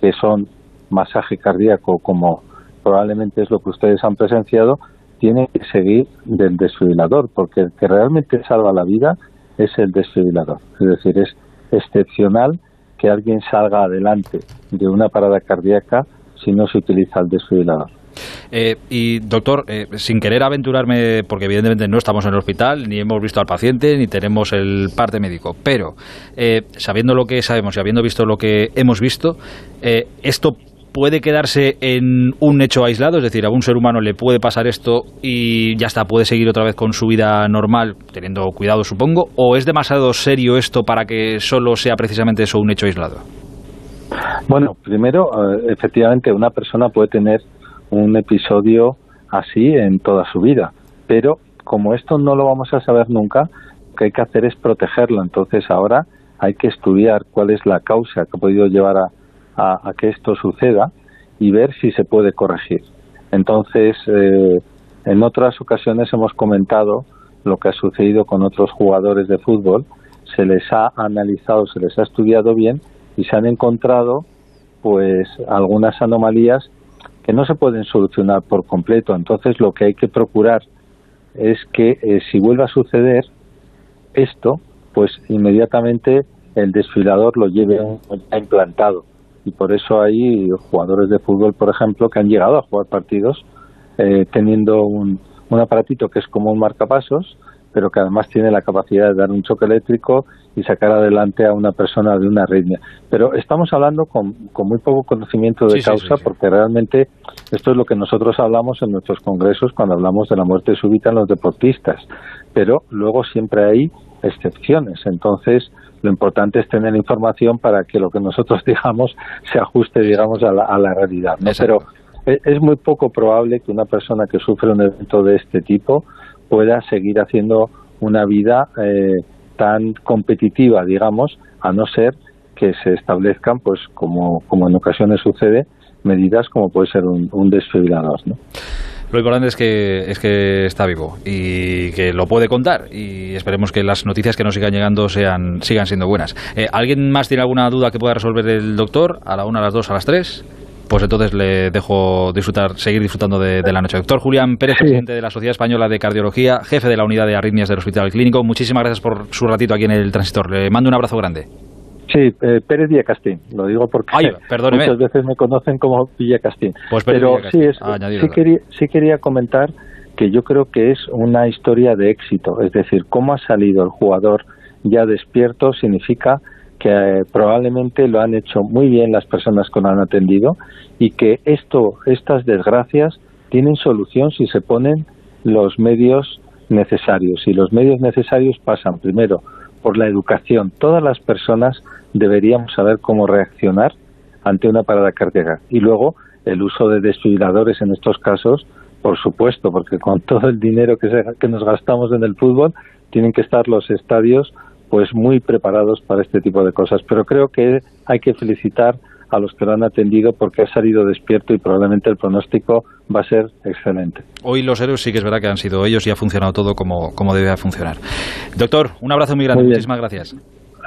que son masaje cardíaco, como probablemente es lo que ustedes han presenciado, tienen que seguir del desfibrilador, porque el que realmente salva la vida es el desfibrilador. Es decir, es excepcional que alguien salga adelante de una parada cardíaca si no se utiliza el desfibrilador. Eh, y doctor, eh, sin querer aventurarme, porque evidentemente no estamos en el hospital, ni hemos visto al paciente, ni tenemos el parte médico, pero eh, sabiendo lo que sabemos y habiendo visto lo que hemos visto, esto puede quedarse en un hecho aislado, es decir, a un ser humano le puede pasar esto y ya está, puede seguir otra vez con su vida normal, teniendo cuidado supongo, o es demasiado serio esto para que solo sea precisamente eso un hecho aislado? Bueno, primero, efectivamente, una persona puede tener un episodio así en toda su vida. Pero como esto no lo vamos a saber nunca, lo que hay que hacer es protegerlo. Entonces ahora hay que estudiar cuál es la causa que ha podido llevar a, a, que esto suceda y ver si se puede corregir. Entonces, eh, en otras ocasiones hemos comentado lo que ha sucedido con otros jugadores de fútbol, se les ha analizado, se les ha estudiado bien y se han encontrado pues algunas anomalías que no se pueden solucionar por completo. Entonces lo que hay que procurar es que eh, si vuelve a suceder esto, pues inmediatamente el desfilador lo lleve implantado. Y por eso hay jugadores de fútbol, por ejemplo, que han llegado a jugar partidos eh, teniendo un, un aparatito que es como un marcapasos, pero que además tiene la capacidad de dar un choque eléctrico y sacar adelante a una persona de una arritmia. Pero estamos hablando con, muy poco conocimiento de causa porque realmente esto es lo que nosotros hablamos en nuestros congresos cuando hablamos de la muerte súbita en los deportistas. Pero luego siempre hay excepciones. Entonces, lo importante es tener información para que lo que nosotros digamos se ajuste, digamos, a la, a la realidad. ¿no? Pero es muy poco probable que una persona que sufre un evento de este tipo pueda seguir haciendo una vida eh, tan competitiva, digamos, a no ser que se establezcan, pues como, como en ocasiones sucede, medidas como puede ser un, un desfibrilador. Lo importante es que, es que está vivo y que lo puede contar y esperemos que las noticias que nos sigan llegando sean, sigan siendo buenas. Eh, ¿Alguien más tiene alguna duda que pueda resolver el doctor? ¿A la una, a las dos, a las tres? Pues entonces le dejo disfrutar, seguir disfrutando de, la noche. Doctor Julián Pérez, presidente de la Sociedad Española de Cardiología, jefe de la unidad de arritmias del Hospital Clínico. Muchísimas gracias por su ratito aquí en el transistor. Le mando un abrazo grande. Sí, eh, Pérez Villacastín, lo digo porque muchas veces me conocen como Villacastín. Pues Pero sí, sí, quería, sí quería comentar que yo creo que es una historia de éxito, es decir, cómo ha salido el jugador ya despierto significa que eh, probablemente lo han hecho muy bien las personas que lo han atendido y que esto, estas desgracias tienen solución si se ponen los medios necesarios. Y los medios necesarios pasan primero por la educación. Todas las personas deberíamos saber cómo reaccionar ante una parada cardíaca. Y luego el uso de desfibriladores en estos casos, por supuesto, porque con todo el dinero que, que nos gastamos en el fútbol, tienen que estar los estadios pues muy preparados para este tipo de cosas. Pero creo que hay que felicitar a los que lo han atendido porque ha salido despierto y probablemente el pronóstico va a ser excelente. Hoy los héroes sí que es verdad que han sido ellos y ha funcionado todo como, como debe funcionar. Doctor, un abrazo muy grande. Muchísimas gracias.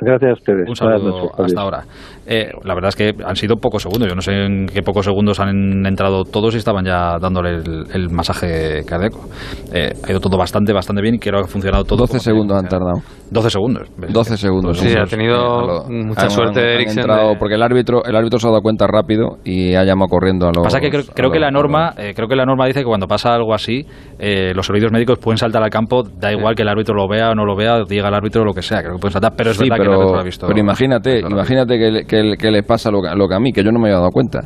Gracias a ustedes. Un saludo hasta ahora. Eh, la verdad es que han sido pocos segundos. Yo no sé en qué pocos segundos han entrado todos y estaban ya dándole el, masaje cardíaco. Eh, ha ido todo bastante, bastante bien y creo que ha funcionado todo. 12 segundos han tardado. 12 segundos. 12 segundos. Sí, ha tenido mucha suerte entrado, Porque el árbitro, el árbitro se ha dado cuenta rápido y ha llamado corriendo a los. Pasa que creo, que la norma, eh, creo que la norma dice que cuando pasa algo así, los servicios médicos pueden saltar al campo, da igual que el árbitro lo vea o no lo vea, diga el árbitro lo que sea, creo que pueden saltar, pero es verdad que el árbitro lo ha visto. Pero imagínate, imagínate que, que, que le pasa lo, lo que a mí, que yo no me había dado cuenta.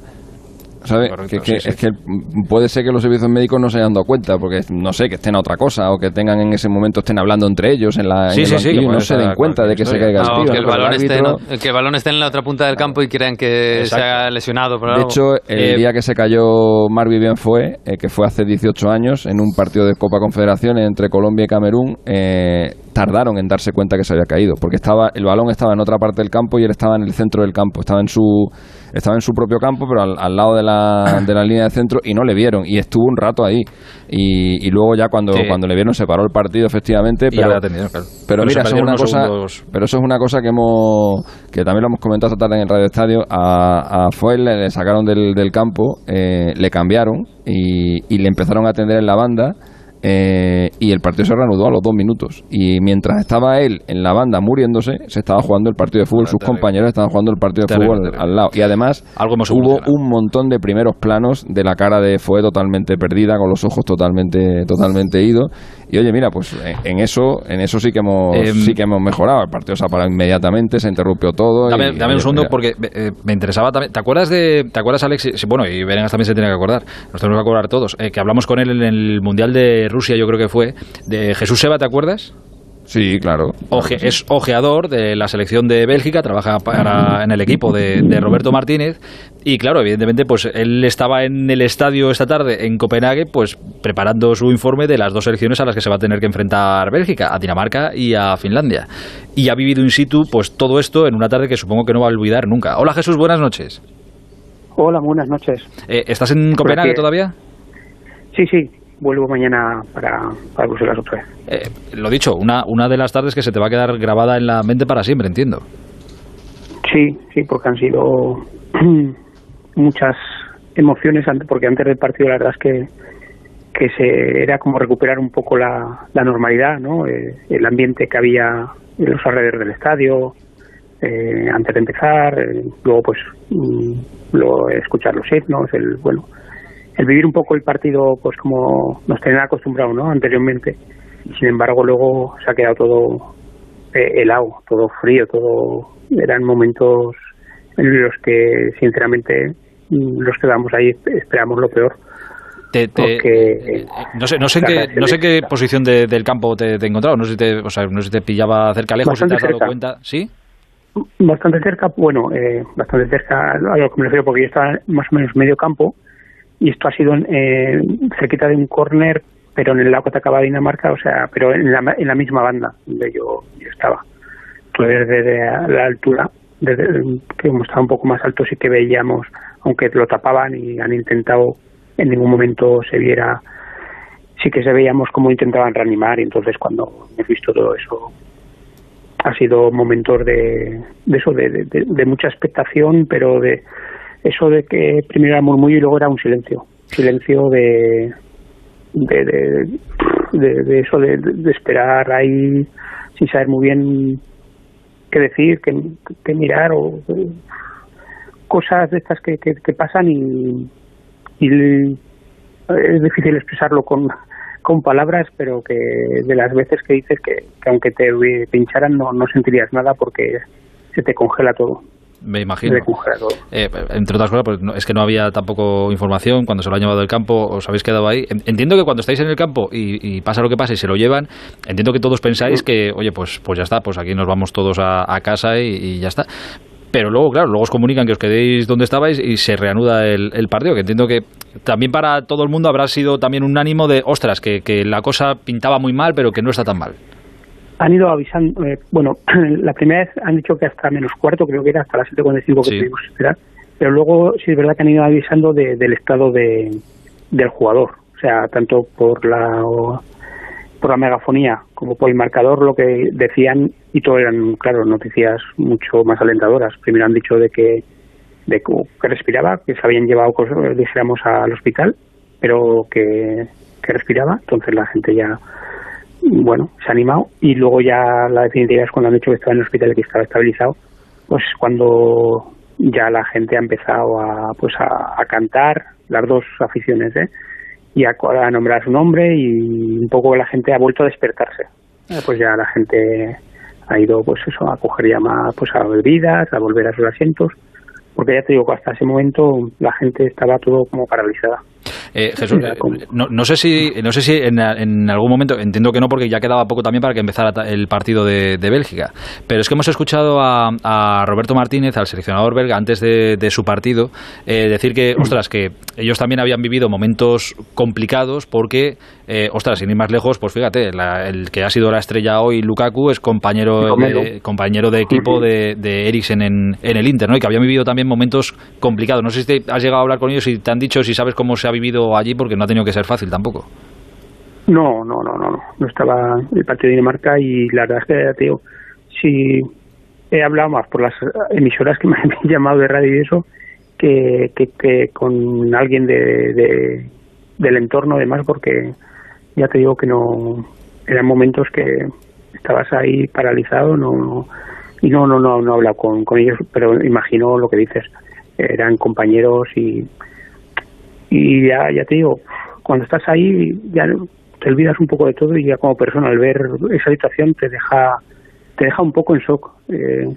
¿sabes? que, Es que puede ser que los servicios médicos no se hayan dado cuenta, porque no sé, que estén a otra cosa o que tengan en ese momento, estén hablando entre ellos en la. Sí, sí, y no se den cuenta de que se caiga el Que el, balón esté, que el balón esté en la otra punta del campo y crean que se ha lesionado. de hecho, el eh, día que se cayó Marvin bien fue, eh, que fue hace 18 años, en un partido de Copa Confederaciones entre Colombia y Camerún, eh, tardaron en darse cuenta que se había caído, porque estaba el balón estaba en otra parte del campo y él estaba en el centro del campo, estaba en su estaba en su propio campo, pero al, lado de la, de la línea de centro y no le vieron y estuvo un rato ahí. Y, luego ya cuando, cuando le vieron se paró el partido efectivamente, pero, pero mira, eso es una cosa, pero eso es una cosa que hemos que también lo hemos comentado esta tarde en el Radio Estadio, a, a Foel le, sacaron del, del campo, eh, le cambiaron y, y le empezaron a atender en la banda eh, y el partido se reanudó a los dos minutos. Y mientras estaba él en la banda muriéndose, se estaba jugando el partido de fútbol. Sus compañeros estaban jugando el partido de fútbol al lado. Y además hubo un montón de primeros planos de la cara de Fue totalmente perdida, con los ojos totalmente, totalmente idos. Y oye, mira, pues eh, en eso, en eso sí que hemos, em, sí que hemos mejorado. El partido se ha parado inmediatamente, se interrumpió todo. Dame, un segundo porque eh, me interesaba también. ¿Te acuerdas de, te acuerdas Alex? Bueno, y Venegas también se tiene que acordar. Nos tenemos que acordar todos. que hablamos con él en el mundial de Rusia, yo creo que fue, de Jesús Seba, ¿te acuerdas? Sí, claro. es ojeador de la selección de Bélgica, trabaja para, en el equipo de, Roberto Martínez y claro, evidentemente, pues él estaba en el estadio esta tarde en Copenhague, pues preparando su informe de las dos selecciones a las que se va a tener que enfrentar Bélgica, a Dinamarca y a Finlandia. Y ha vivido in situ, pues todo esto en una tarde que supongo que no va a olvidar nunca. Hola Jesús, buenas noches. Hola, buenas noches. Eh, ¿Estás en Copenhague todavía? Sí, sí, vuelvo mañana para, para Bruselas otra vez. Eh, lo dicho, una, una de las tardes que se te va a quedar grabada en la mente para siempre, entiendo. Sí, sí, porque han sido muchas emociones, porque antes del partido la verdad es que, que se, era como recuperar un poco la, la normalidad, ¿no? Eh, el ambiente que había en los alrededores del estadio, eh, antes de empezar, luego pues mm, lo, escuchar los himnos, el, bueno, el vivir un poco el partido pues como nos tenían acostumbrado ¿no? anteriormente sin embargo luego se ha quedado todo eh, helado todo frío todo eran momentos en los que sinceramente los que vamos ahí esperamos lo peor. Eh, no sé no sé en qué no sé qué posición del campo te, he encontrado no sé si te o sea, no sé si te pillaba cerca lejos si te has dado cuenta. Sí Bastante cerca, bueno, eh, bastante cerca a lo que me refiero, porque yo estaba más o menos medio campo y esto ha sido eh, cerquita de un córner, pero en el lado que atacaba Dinamarca, o sea, pero en la, en la misma banda donde yo, estaba. Entonces, desde la altura, desde que estaba un poco más alto, sí que veíamos, aunque lo tapaban y han intentado, en ningún momento se viera, sí que se veíamos cómo intentaban reanimar, y entonces cuando he visto todo eso, ha sido momentos de, de eso, de, mucha expectación, pero de eso de que primero era murmullo y luego era un silencio, silencio de, de, eso de, esperar ahí sin saber muy bien qué decir, qué, mirar o cosas de estas que, que, pasan y, y, es difícil expresarlo con, con palabras, pero que de las veces que dices que, aunque te pincharan no, no sentirías nada porque se te congela todo me imagino. Eh, entre otras cosas, pues es que no había tampoco información cuando se lo han llevado del campo, os habéis quedado ahí. Entiendo que cuando estáis en el campo y, pasa lo que pasa y se lo llevan, entiendo que todos pensáis que, oye, pues, pues ya está, pues aquí nos vamos todos a, casa y, ya está. Pero luego, claro, luego os comunican que os quedéis donde estabais y se reanuda el, partido, que entiendo que también para todo el mundo habrá sido también un ánimo de, ostras, que, que la cosa pintaba muy mal, pero que no está tan mal han ido avisando, eh, bueno, la primera vez han dicho que hasta menos cuarto, creo que era hasta las 7.45 que tuvimos que esperar, pero luego sí es verdad que han ido avisando del estado de, del jugador, o sea, tanto por la por la megafonía como por el marcador lo que decían y todo eran claro noticias mucho más alentadoras. Primero han dicho de que de que respiraba que se habían llevado dijéramos al hospital pero que, respiraba. Entonces la gente ya bueno, se ha animado. Y luego ya la definitiva es cuando han dicho que estaba en el hospital y que estaba estabilizado, pues cuando ya la gente ha empezado a, pues a, cantar, las dos aficiones, ¿eh? Y a, nombrar su nombre y un poco la gente ha vuelto a despertarse. Eh, pues ya la gente ha ido pues eso a coger ya más pues a bebidas, a volver a sus asientos, porque ya te digo que hasta ese momento la gente estaba todo como paralizada. Eh, Jesús, eh, no, sé si, no sé si en, algún momento, entiendo que no, porque ya quedaba poco también para que empezara el partido de, Bélgica, pero es que hemos escuchado a, Roberto Martínez, al seleccionador belga, antes de, su partido, eh, decir que, ostras, que ellos también habían vivido momentos complicados porque, ostras, sin ir más lejos, pues fíjate, el que ha sido la estrella hoy, Lukaku, es compañero, de, compañero de equipo de, de Eriksen en, el Inter, ¿no? Y que habían vivido también momentos complicados. No sé si has llegado a hablar con ellos y te han dicho si sabes cómo se ha vivido allí porque no ha tenido que ser fácil tampoco. No, no, no, no, no. estaba el partido de Dinamarca y la verdad es que, tío, si he hablado más por las emisoras que me han llamado de radio y eso que, que, con alguien de, del entorno, además, porque ya te digo que no. Eran momentos que estabas ahí paralizado, no, y no, no, no, no he hablado con, con ellos, pero imagino lo que dices. Eran compañeros y y ya, ya te digo, cuando estás ahí ya te olvidas un poco de todo y ya como persona al ver esa situación te deja te deja un poco en shock eh,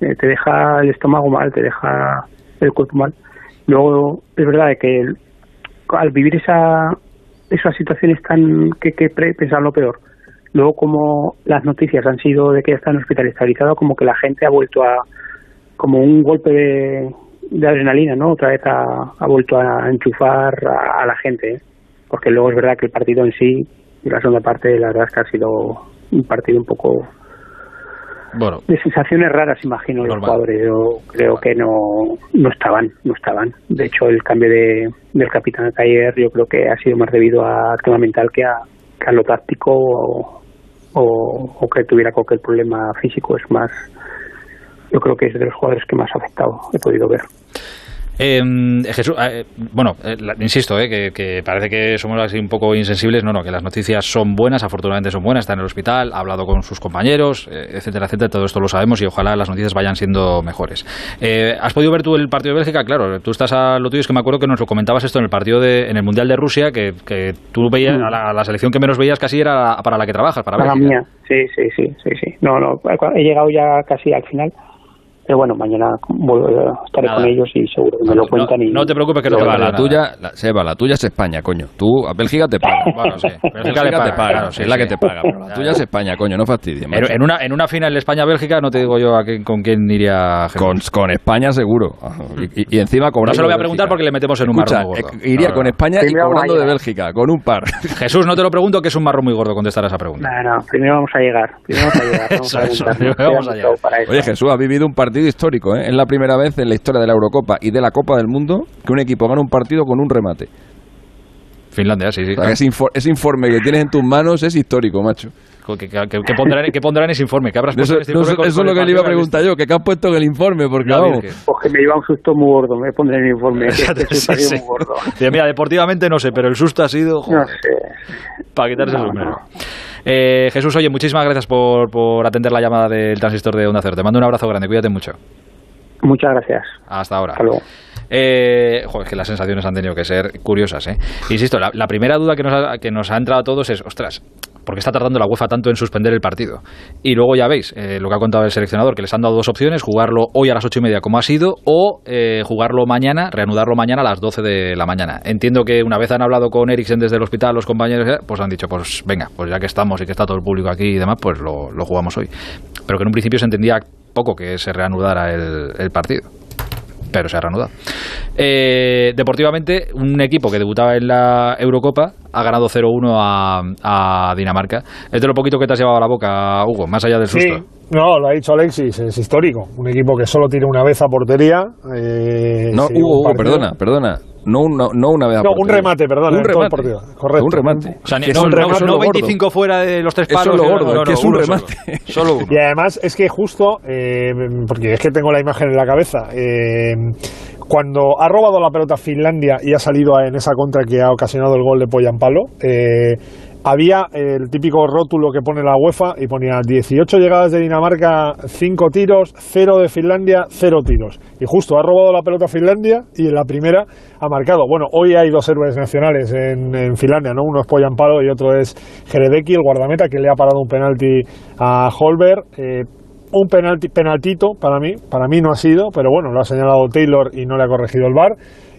eh, te deja el estómago mal te deja el cuerpo mal luego es verdad que al vivir esa esas situaciones tan que, que pensar lo peor luego como las noticias han sido de que ya están hospitalizados como que la gente ha vuelto a como un golpe de, de adrenalina, ¿no? Otra vez ha, vuelto a enchufar a, la gente, ¿eh? porque luego es verdad que el partido en sí, la segunda parte, la verdad es que ha sido un partido un poco bueno, de sensaciones raras, imagino, los jugadores. Yo creo que no, no estaban, no estaban. De hecho, el cambio de, del capitán ayer yo creo que ha sido más debido a tema mental que a, a lo táctico o, o, o que tuviera cualquier problema físico. Es más yo creo que es de los jugadores que más afectado, he podido ver. Em, Jesús, eh, bueno, eh, insisto, eh, que, parece que somos así un poco insensibles. No, no, que las noticias son buenas, afortunadamente son buenas. Está en el hospital, ha hablado con sus compañeros, etcétera, etcétera. Todo esto lo sabemos y ojalá las noticias vayan siendo mejores. ¿Has podido ver tú el partido de Bélgica? Claro, tú estás a lo tuyo, es que me acuerdo que nos lo comentabas esto en el partido de, en el Mundial de Rusia, que, tú veías, mm. a la, selección que menos veías casi era para la que trabajas, para, para la mía, sí, sí, sí, sí, sí. No, no, he llegado ya casi al final pero bueno, mañana estaré con ellos y seguro que me lo cuentan. No, y no te preocupes que no Seba, la tuya, la, Seba, la tuya es España, coño. Tú, a Bélgica te paga. Bueno, sí. Bélgica, te paga, claro, sí, es la sí. que te paga. Pero la tuya es España, coño, no fastidies. En, una, en una final España-Bélgica no te digo yo a quién- con quién iría Jesús. Con, con España seguro. Y, y- y encima cobrando. No se lo voy a preguntar Bélgica. porque le metemos en un Escucha, marrón muy gordo. eh, iría No, no, con. España y cobrando de. Bélgica, con un par. Jesús, no te lo pregunto que es un marrón muy gordo contestar a esa pregunta. No, no, primero vamos a llegar. Primero vamos a llegar. Vamos Eso, a llegar. Oye, Jesús, ha vivido un partido histórico, ¿eh? Es la primera vez en la historia de la Eurocopa y de la Copa del Mundo que un equipo gana un partido con un remate. Finlandia, sí, sí. O sea, ese, info- ese informe que tienes en tus manos es histórico, macho. ¿Qué, qué- pondrán, qué pondrán en ese informe? ¿Qué habrás puesto Eso, en este no, informe eso- es lo que le iba a preguntar yo, que qué has puesto en el informe, porque La vamos. Pues que me lleva un susto muy gordo, me pondré en el informe. este sí, sí. muy gordo. Mira, deportivamente no sé, pero el susto ha sido joder, No sé. para quitarse el No, sombrero. Eh, Jesús, oye, muchísimas gracias por, por atender la llamada del transistor de Onda Cero. Te mando un abrazo grande, cuídate mucho. Muchas gracias. Hasta ahora. Hasta luego. Eh, joder, es que las sensaciones han tenido que ser curiosas, ¿eh? Insisto, la, la primera duda que nos, ha, que nos ha entrado a todos es, ostras, ¿por qué está tardando la UEFA tanto en suspender el partido? Y luego ya veis eh, lo que ha contado el seleccionador, que les han dado dos opciones, jugarlo hoy a las ocho y media como ha sido, o eh, jugarlo mañana, reanudarlo mañana a las 12 de la mañana. Entiendo que una vez han hablado con Eriksen desde el hospital, los compañeros, eh, pues han dicho, pues venga, pues ya que estamos y que está todo el público aquí y demás, pues lo, lo jugamos hoy. Pero que en un principio se entendía poco que se reanudara el partido pero se ha reanudado. Eh, deportivamente, un equipo que debutaba en la Eurocopa ha ganado 0-1 a, a Dinamarca. Es de lo poquito que te has llevado a la boca, Hugo, más allá del Sí, susto. no, lo ha dicho Alexis, es histórico. Un equipo que solo tira una vez a portería. eh, No, sí, Hugo, Hugo, perdona, perdona. No, una- no una vez a No, un remate, perdona, Un en todo el remate. partido. Correcto. Un remate. O sea, no, eso es no lo gordo. 25 fuera de los tres Eso es palos. lo no, gordo, no, es que es un remate. Solo, solo uno. Y además es que justo, eh, porque es que tengo la imagen en la cabeza, eh, cuando ha robado la pelota Finlandia y ha salido en esa contra que ha ocasionado el gol de Poyampalo, eh, había el típico rótulo que pone la UEFA y ponía 18 llegadas de Dinamarca, 5 tiros, 0 de Finlandia, 0 tiros. Y justo ha robado la pelota Finlandia y en la primera ha marcado. Bueno, hoy hay dos héroes nacionales en, Finlandia, ¿no? Uno es Poyampalo y otro es Jeredeki, el guardameta, que le ha parado un penalti a Holberg. Eh, un penalti, penaltito para mí, para mí no ha sido, pero bueno, lo ha señalado Taylor y no le ha corregido el VAR.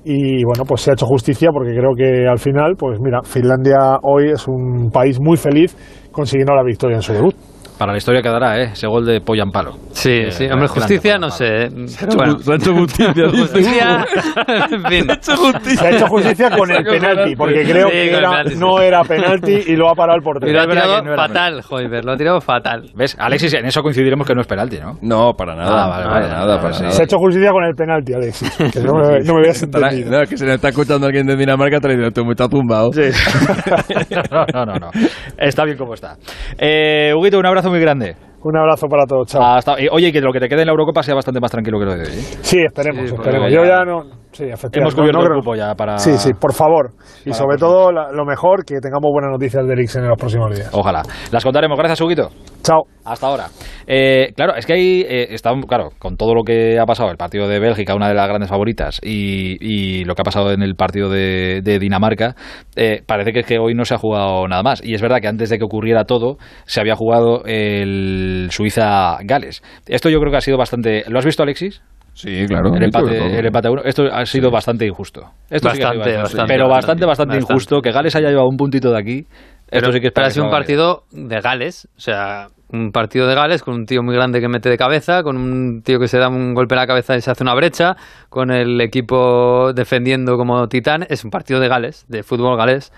Y bueno, pues se ha hecho justicia porque creo que al final, pues mira, Finlandia hoy es un país muy feliz consiguiendo la victoria en su debut. Para la historia quedará, ¿eh? Ese gol de Pollan Palo. Sí, Eh, sí. Hombre, grande justicia no sé. ¿eh? Bueno, se ha hecho justicia, dice Justicia, en fin. Se ha hecho justicia con el penalti, porque creo Sí, que era- sí. no era penalti y lo ha parado el Y portero. lo ha tirado no fatal, Joyver, lo ha tirado fatal. ¿Ves? Alexis, en eso coincidiremos que no es penalti, ¿no? No, para nada. Ah, vale, para vale, nada, vale, para sí. nada. Se ha hecho justicia con el penalti, Alexis. Que no, me, no me habías entendido. No, es que se le está escuchando alguien de Dinamarca te le dice, "Tú me estás zumbado. no, no, no, no. Está bien como está. Eh, Huguito, un abrazo muy grande. Un abrazo para todos, chao. Hasta- oye, que lo que te quede en la Eurocopa sea bastante más tranquilo que lo de hoy. ¿eh? Sí, esperemos, Sí, esperemos. Yo ya no. Sí, efectivamente. Hemos cubierto no el grupo ya para... Sí, sí, por favor. Y sobre todo, la- lo mejor, que tengamos buenas noticias de Eriksen en los próximos días. Ojalá. Las contaremos. Gracias, Huguito. Chao. Hasta ahora. Eh, claro, es que ahí eh, está, claro, con todo lo que ha pasado, el partido de Bélgica, una de las grandes favoritas, y, y lo que ha pasado en el partido de, de Dinamarca, eh, parece que es que hoy no se ha jugado nada más. Y es verdad que antes de que ocurriera todo, se había jugado el Suiza-Gales. Esto yo creo que ha sido bastante. ¿Lo has visto, Alexis? Sí, claro. El empate, el empate a uno. Esto ha sido bastante injusto. Esto sí que ha sido Bastante, bastante, Pero bastante, bastante, bastante, bastante. injusto que Gales haya llevado un puntito de aquí. Pero, Esto sí que es pero para ha sido un partido de Gales, o sea, un partido de Gales con un tío muy grande que mete de cabeza, con un tío que se da un golpe en la cabeza y se hace una brecha, con el equipo defendiendo como titán. Es un partido de Gales, de fútbol galés.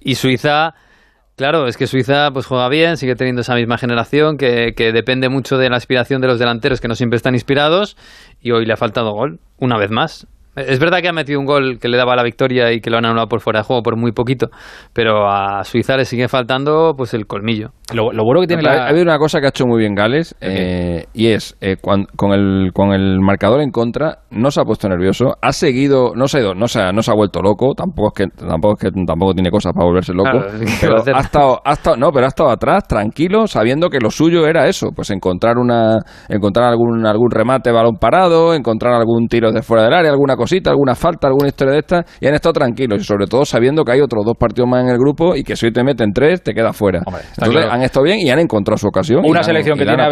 Y Suiza, claro, es que Suiza pues juega bien, sigue teniendo esa misma generación que, que depende mucho de la inspiración de los delanteros que no siempre están inspirados y hoy le ha faltado gol, una vez más. Es verdad que ha metido un gol que le daba la victoria y que lo han anulado por fuera de juego por muy poquito, pero a Suiza le sigue faltando pues el colmillo. Lo, lo bueno que tiene la... Ha habido una cosa que ha hecho muy bien Gales eh, y es eh, con, el, con el marcador en contra no se ha puesto nervioso, ha seguido, no se ha ido, no se ha, no se ha vuelto loco, tampoco es que tampoco es que tampoco tiene cosas para volverse loco, ha estado, ha estado, no, pero ha estado atrás tranquilo, sabiendo que lo suyo era eso, pues encontrar una, encontrar algún algún remate balón parado, encontrar algún tiro de fuera del área, alguna cosita, alguna falta, alguna historia de estas y han estado tranquilos y sobre todo sabiendo que hay otros dos partidos más en el grupo y que si hoy te meten tres te quedas fuera. Hombre, está Entonces claro han estado bien y han encontrado su ocasión. Una selección que tiene a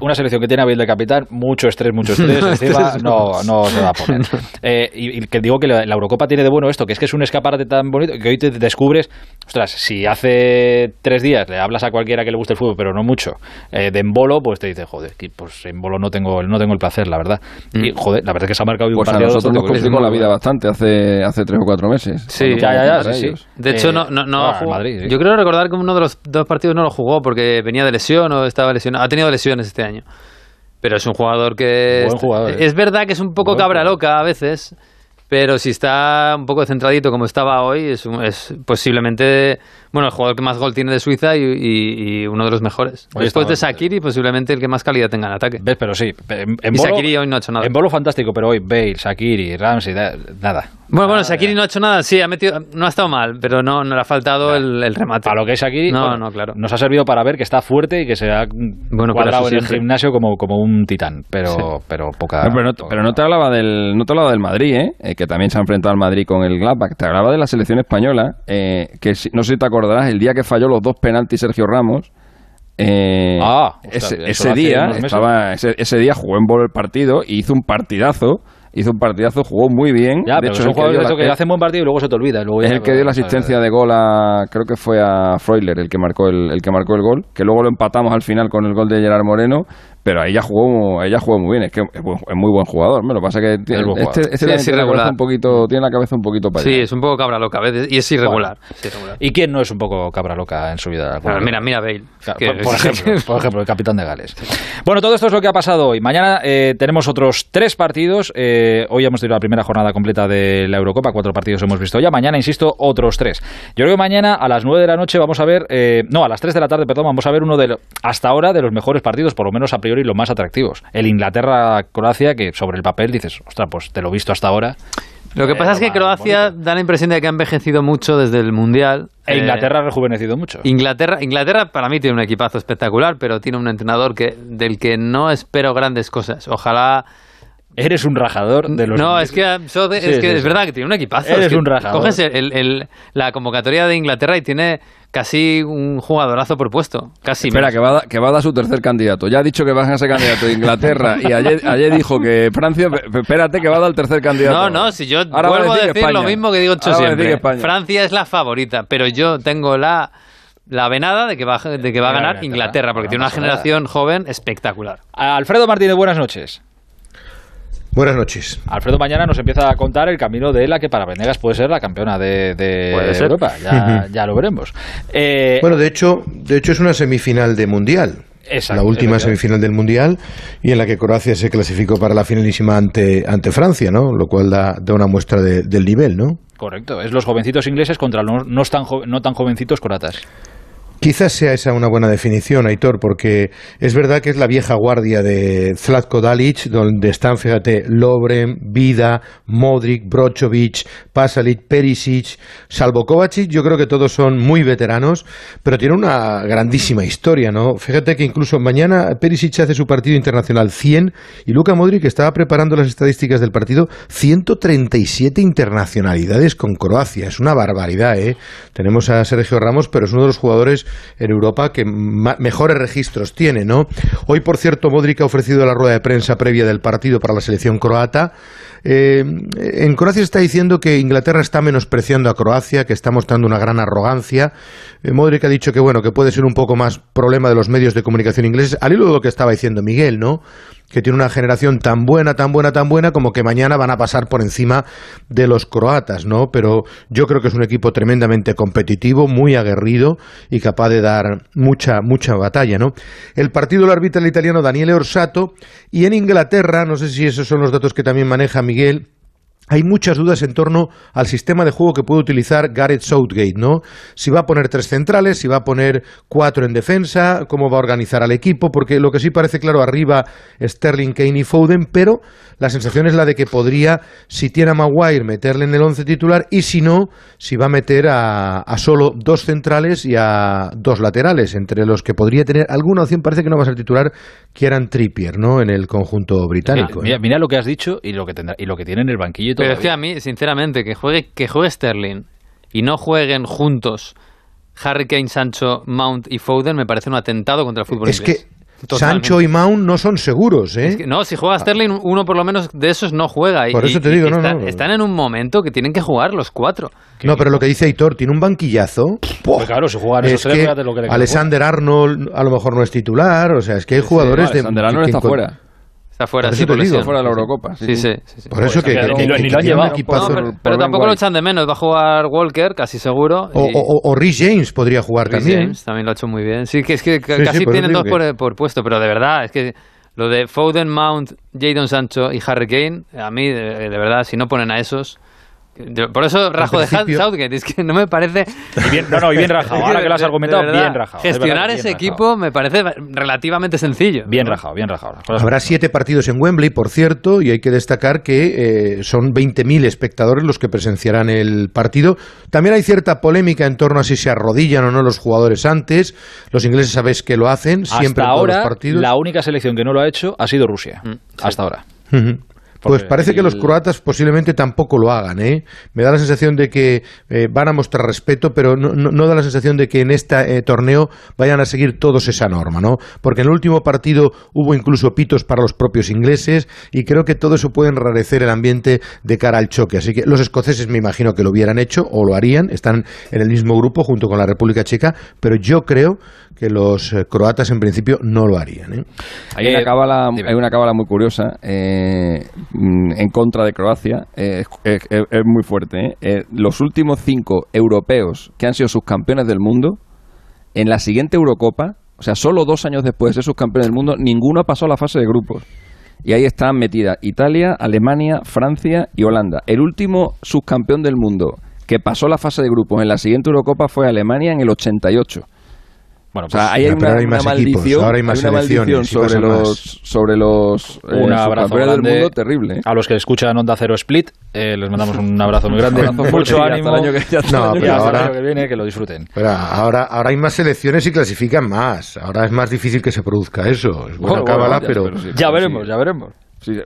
una selección que tiene a de capitán, mucho estrés, mucho estrés, encima no, no se va a poner. Eh, y, que digo que la, Eurocopa tiene de bueno esto, que es que es un escaparate tan bonito que hoy te descubres, ostras, si hace tres días le hablas a cualquiera que le guste el fútbol, pero no mucho, eh, de embolo, pues te dice, joder, pues en bolo no tengo, no tengo el placer, la verdad. Y mm. joder, la verdad es que se ha marcado un pues partido. A nosotros nos complicó la vida bastante hace, hace tres o cuatro meses. Sí, ya, ya, ya, sí, De hecho, eh, no, no, no ah, Madrid, Yo creo recordar que uno de los dos partidos no lo jugó porque venía de lesión o estaba lesionado. Ha tenido lesiones este año. Pero es un jugador que. es, jugador, es, verdad que es un poco cabra loca a veces. Pero si está un poco centradito como estaba hoy, es, es posiblemente bueno, el jugador que más gol tiene de Suiza y, uno de los mejores. Después de Sakiri, posiblemente el que más calidad tenga en ataque. ¿Ves? Pero sí. En, y Sakiri hoy no ha hecho nada. En bolo fantástico, pero hoy Bale, Sakiri, Ramsey, nada. Bueno, bueno, Sakiri no ha hecho nada, sí, ha metido, no ha estado mal, pero no, no le ha faltado el, remate. A lo que es Sakiri, no, no, claro. nos ha servido para ver que está fuerte y que se ha bueno, cuadrado en el gimnasio como, como un titán, pero, pero poca... pero, no, pero no te hablaba del no te hablaba del Madrid, ¿eh? ¿eh? que también se ha enfrentado al Madrid con el Gladbach, te hablaba de la selección española, eh, que no sé si te el día que falló los dos penaltis Sergio Ramos. Eh, ah, ese, día estaba, ese, día jugó en bolo el partido y hizo un partidazo hizo un partidazo, jugó muy bien. de hecho, es un jugador que, que hace buen partido y luego se te olvida. es el que dio la asistencia de gol a, creo que fue a Freuler el que marcó el, el que marcó el gol, que luego lo empatamos al final con el gol de Gerard Moreno pero ella jugó ella jugó muy bien es que es, muy buen jugador lo que pasa es que tiene, este, este es irregular. un poquito tiene la cabeza un poquito para sí es un poco cabra loca a veces y es irregular. y quién no es un poco cabra loca en su vida mira mira Bale por, ejemplo, por ejemplo el capitán de Gales. Bueno todo esto es lo que ha pasado hoy. Mañana eh, tenemos otros tres partidos eh, hoy hemos tenido la primera jornada completa de la Eurocopa cuatro partidos hemos visto ya mañana insisto otros tres. Yo creo que mañana a las nueve de la noche vamos a ver eh, no a las tres de la tarde perdón vamos a ver uno de hasta ahora de los mejores partidos por lo menos a priori y los más atractivos. El Inglaterra-Croacia, que sobre el papel dices, ostras, pues te lo he visto hasta ahora. Lo que pasa es que Croacia da la impresión de que ha envejecido mucho desde el Mundial. E Inglaterra ha rejuvenecido mucho. Inglaterra, Inglaterra para mí tiene un equipazo espectacular, pero tiene un entrenador que del que no espero grandes cosas. Ojalá Eres un rajador de los. No, es que, es, verdad que tiene un equipazo. Eres un rajador. Coges el, la convocatoria de Inglaterra y tiene casi un jugadorazo por puesto. Casi. Espera, que va, a, que va a dar su tercer candidato. Ya ha dicho que va a ser candidato de Inglaterra y ayer, dijo que Francia. Espérate, que va a dar el tercer candidato. No, no, si yo vuelvo a decir, lo mismo que digo siempre. Francia es la favorita, pero yo tengo la la venada de que va, de que va a ganar Inglaterra, porque tiene una generación joven espectacular. Alfredo Martínez, buenas noches. Buenas noches. Alfredo mañana nos empieza a contar el camino de la que para Venegas puede ser la campeona de, Europa. Ya, lo veremos. Eh, bueno, de hecho, de hecho es una semifinal de mundial. la última semifinal del mundial y en la que Croacia se clasificó para la finalísima ante, ante Francia, ¿no? Lo cual da, una muestra del nivel, ¿no? Correcto. Es los jovencitos ingleses contra los no, tan, no tan jovencitos croatas. Quizás sea esa una buena definición, Aitor, porque es verdad que es la vieja guardia de Zlatko Dalic, donde están, fíjate, Lobren, Vida, Modric, Brochovic, Pasalic, Perisic, salvo Kovacic, yo creo que todos son muy veteranos, pero tiene una grandísima historia, ¿no? Fíjate que incluso mañana Perisic hace su partido internacional 100 y Luka Modric estaba preparando las estadísticas del partido 137 internacionalidades con Croacia. Es una barbaridad, ¿eh? Tenemos a Sergio Ramos, pero es uno de los jugadores en Europa que mejores registros tiene, ¿no? Hoy, por cierto, Modric ha ofrecido la rueda de prensa previa del partido para la selección croata. Eh, en Croacia se está diciendo que Inglaterra está menospreciando a Croacia, que está mostrando una gran arrogancia. Eh, Modric ha dicho que bueno, que puede ser un poco más problema de los medios de comunicación ingleses, al hilo de lo que estaba diciendo Miguel, ¿no? que tiene una generación tan buena, tan buena, tan buena, como que mañana van a pasar por encima de los croatas, ¿no? Pero yo creo que es un equipo tremendamente competitivo, muy aguerrido y capaz de dar mucha, mucha batalla, ¿no? El partido lo arbitra italiano Daniele Orsato y en Inglaterra, no sé si esos son los datos que también maneja Miguel, Miguel hay muchas dudas en torno al sistema de juego que puede utilizar Gareth Southgate, ¿no? Si va a poner tres centrales, si va a poner cuatro en defensa, cómo va a organizar al equipo, porque lo que sí parece claro arriba Sterling, Kane y Foden, pero la sensación es la de que podría, si tiene a Maguire, meterle en el once titular y si no, si va a meter a, solo dos centrales y a dos laterales, entre los que podría tener alguna opción, parece que no va a ser titular, que eran Trippier, ¿no? En el conjunto británico. Mira, mira, lo que has dicho y lo que, tendrá, y lo que tiene en el banquillo pero es que a mí, sinceramente, que juegue, que juegue Sterling y no jueguen juntos Harry Kane, Sancho, Mount y Foden me parece un atentado contra el fútbol es que Sancho y Mount no son seguros, ¿eh? no, si juega Sterling, uno por lo menos de esos no juega. Por eso te digo, no, no, Están en un momento que tienen que jugar los cuatro. No, pero lo que dice Aitor, tiene un banquillazo. Pues claro, si juegan esos es que lo que Alexander Arnold a lo mejor no es titular, o sea, es que hay jugadores de... Alexander Arnold está fuera. Está fuera, sí, fuera de la Eurocopa. Sí, sí. Por eso que, ni lo, han llevado. pero, tampoco lo echan de menos. Va a jugar Walker, casi seguro. O, o, Rhys James podría jugar también. James también lo ha hecho muy bien. Sí, que es que casi tienen dos por, por, puesto, pero de verdad, es que lo de Foden, Mount, Jadon Sancho y Harry Kane, a mí, de verdad, si no ponen a esos... Por eso rajo de Southgate, es que no me parece... bien, no, no, y bien rajado, ahora que lo has argumentado, bien rajado. Gestionar ese equipo me parece relativamente sencillo. Bien rajado, bien rajado. Habrá siete partidos en Wembley, por cierto, y hay que destacar que eh, son 20.000 espectadores los que presenciarán el partido. También hay cierta polémica en torno a si se arrodillan o no los jugadores antes. Los ingleses sabéis que lo hacen, siempre Hasta en ahora, los partidos. la única selección que no lo ha hecho ha sido Rusia, mm, hasta ahora. Pues parece que los croatas posiblemente tampoco lo hagan. ¿eh? Me da la sensación de que eh, van a mostrar respeto, pero no, da la sensación de que en este eh, torneo vayan a seguir todos esa norma, ¿no? Porque en el último partido hubo incluso pitos para los propios ingleses y creo que todo eso puede enrarecer el ambiente de cara al choque. Así que los escoceses me imagino que lo hubieran hecho o lo harían, están en el mismo grupo junto con la República Checa, pero yo creo que los eh, croatas en principio no lo harían. ¿eh? Hay, una cábala, hay una cábala muy curiosa eh, mm, en contra de Croacia, es, muy fuerte. los últimos cinco europeos que han sido subcampeones del mundo, en la siguiente Eurocopa, o sea, solo dos años después de ser subcampeones del mundo, ninguno pasó a la fase de grupos. Y ahí están metidas Italia, Alemania, Francia y Holanda. El último subcampeón del mundo que pasó la fase de grupos en la siguiente Eurocopa fue Alemania en el 88. Bueno, pues, o sea, hay, una, maldición, ahora hay más una maldición sobre los, sobre los un eh, abrazo del mundo terrible. ¿eh? A los que escuchan Onda Cero Split, eh, les mandamos un abrazo muy grande. Mucho ánimo. Hasta el año que, ya no, pero ahora, que viene, que lo disfruten. Pero ahora, ahora hay más selecciones y clasifican más. Ahora es más difícil que se produzca eso. Es buena cábala, pero... ya veremos, ya veremos.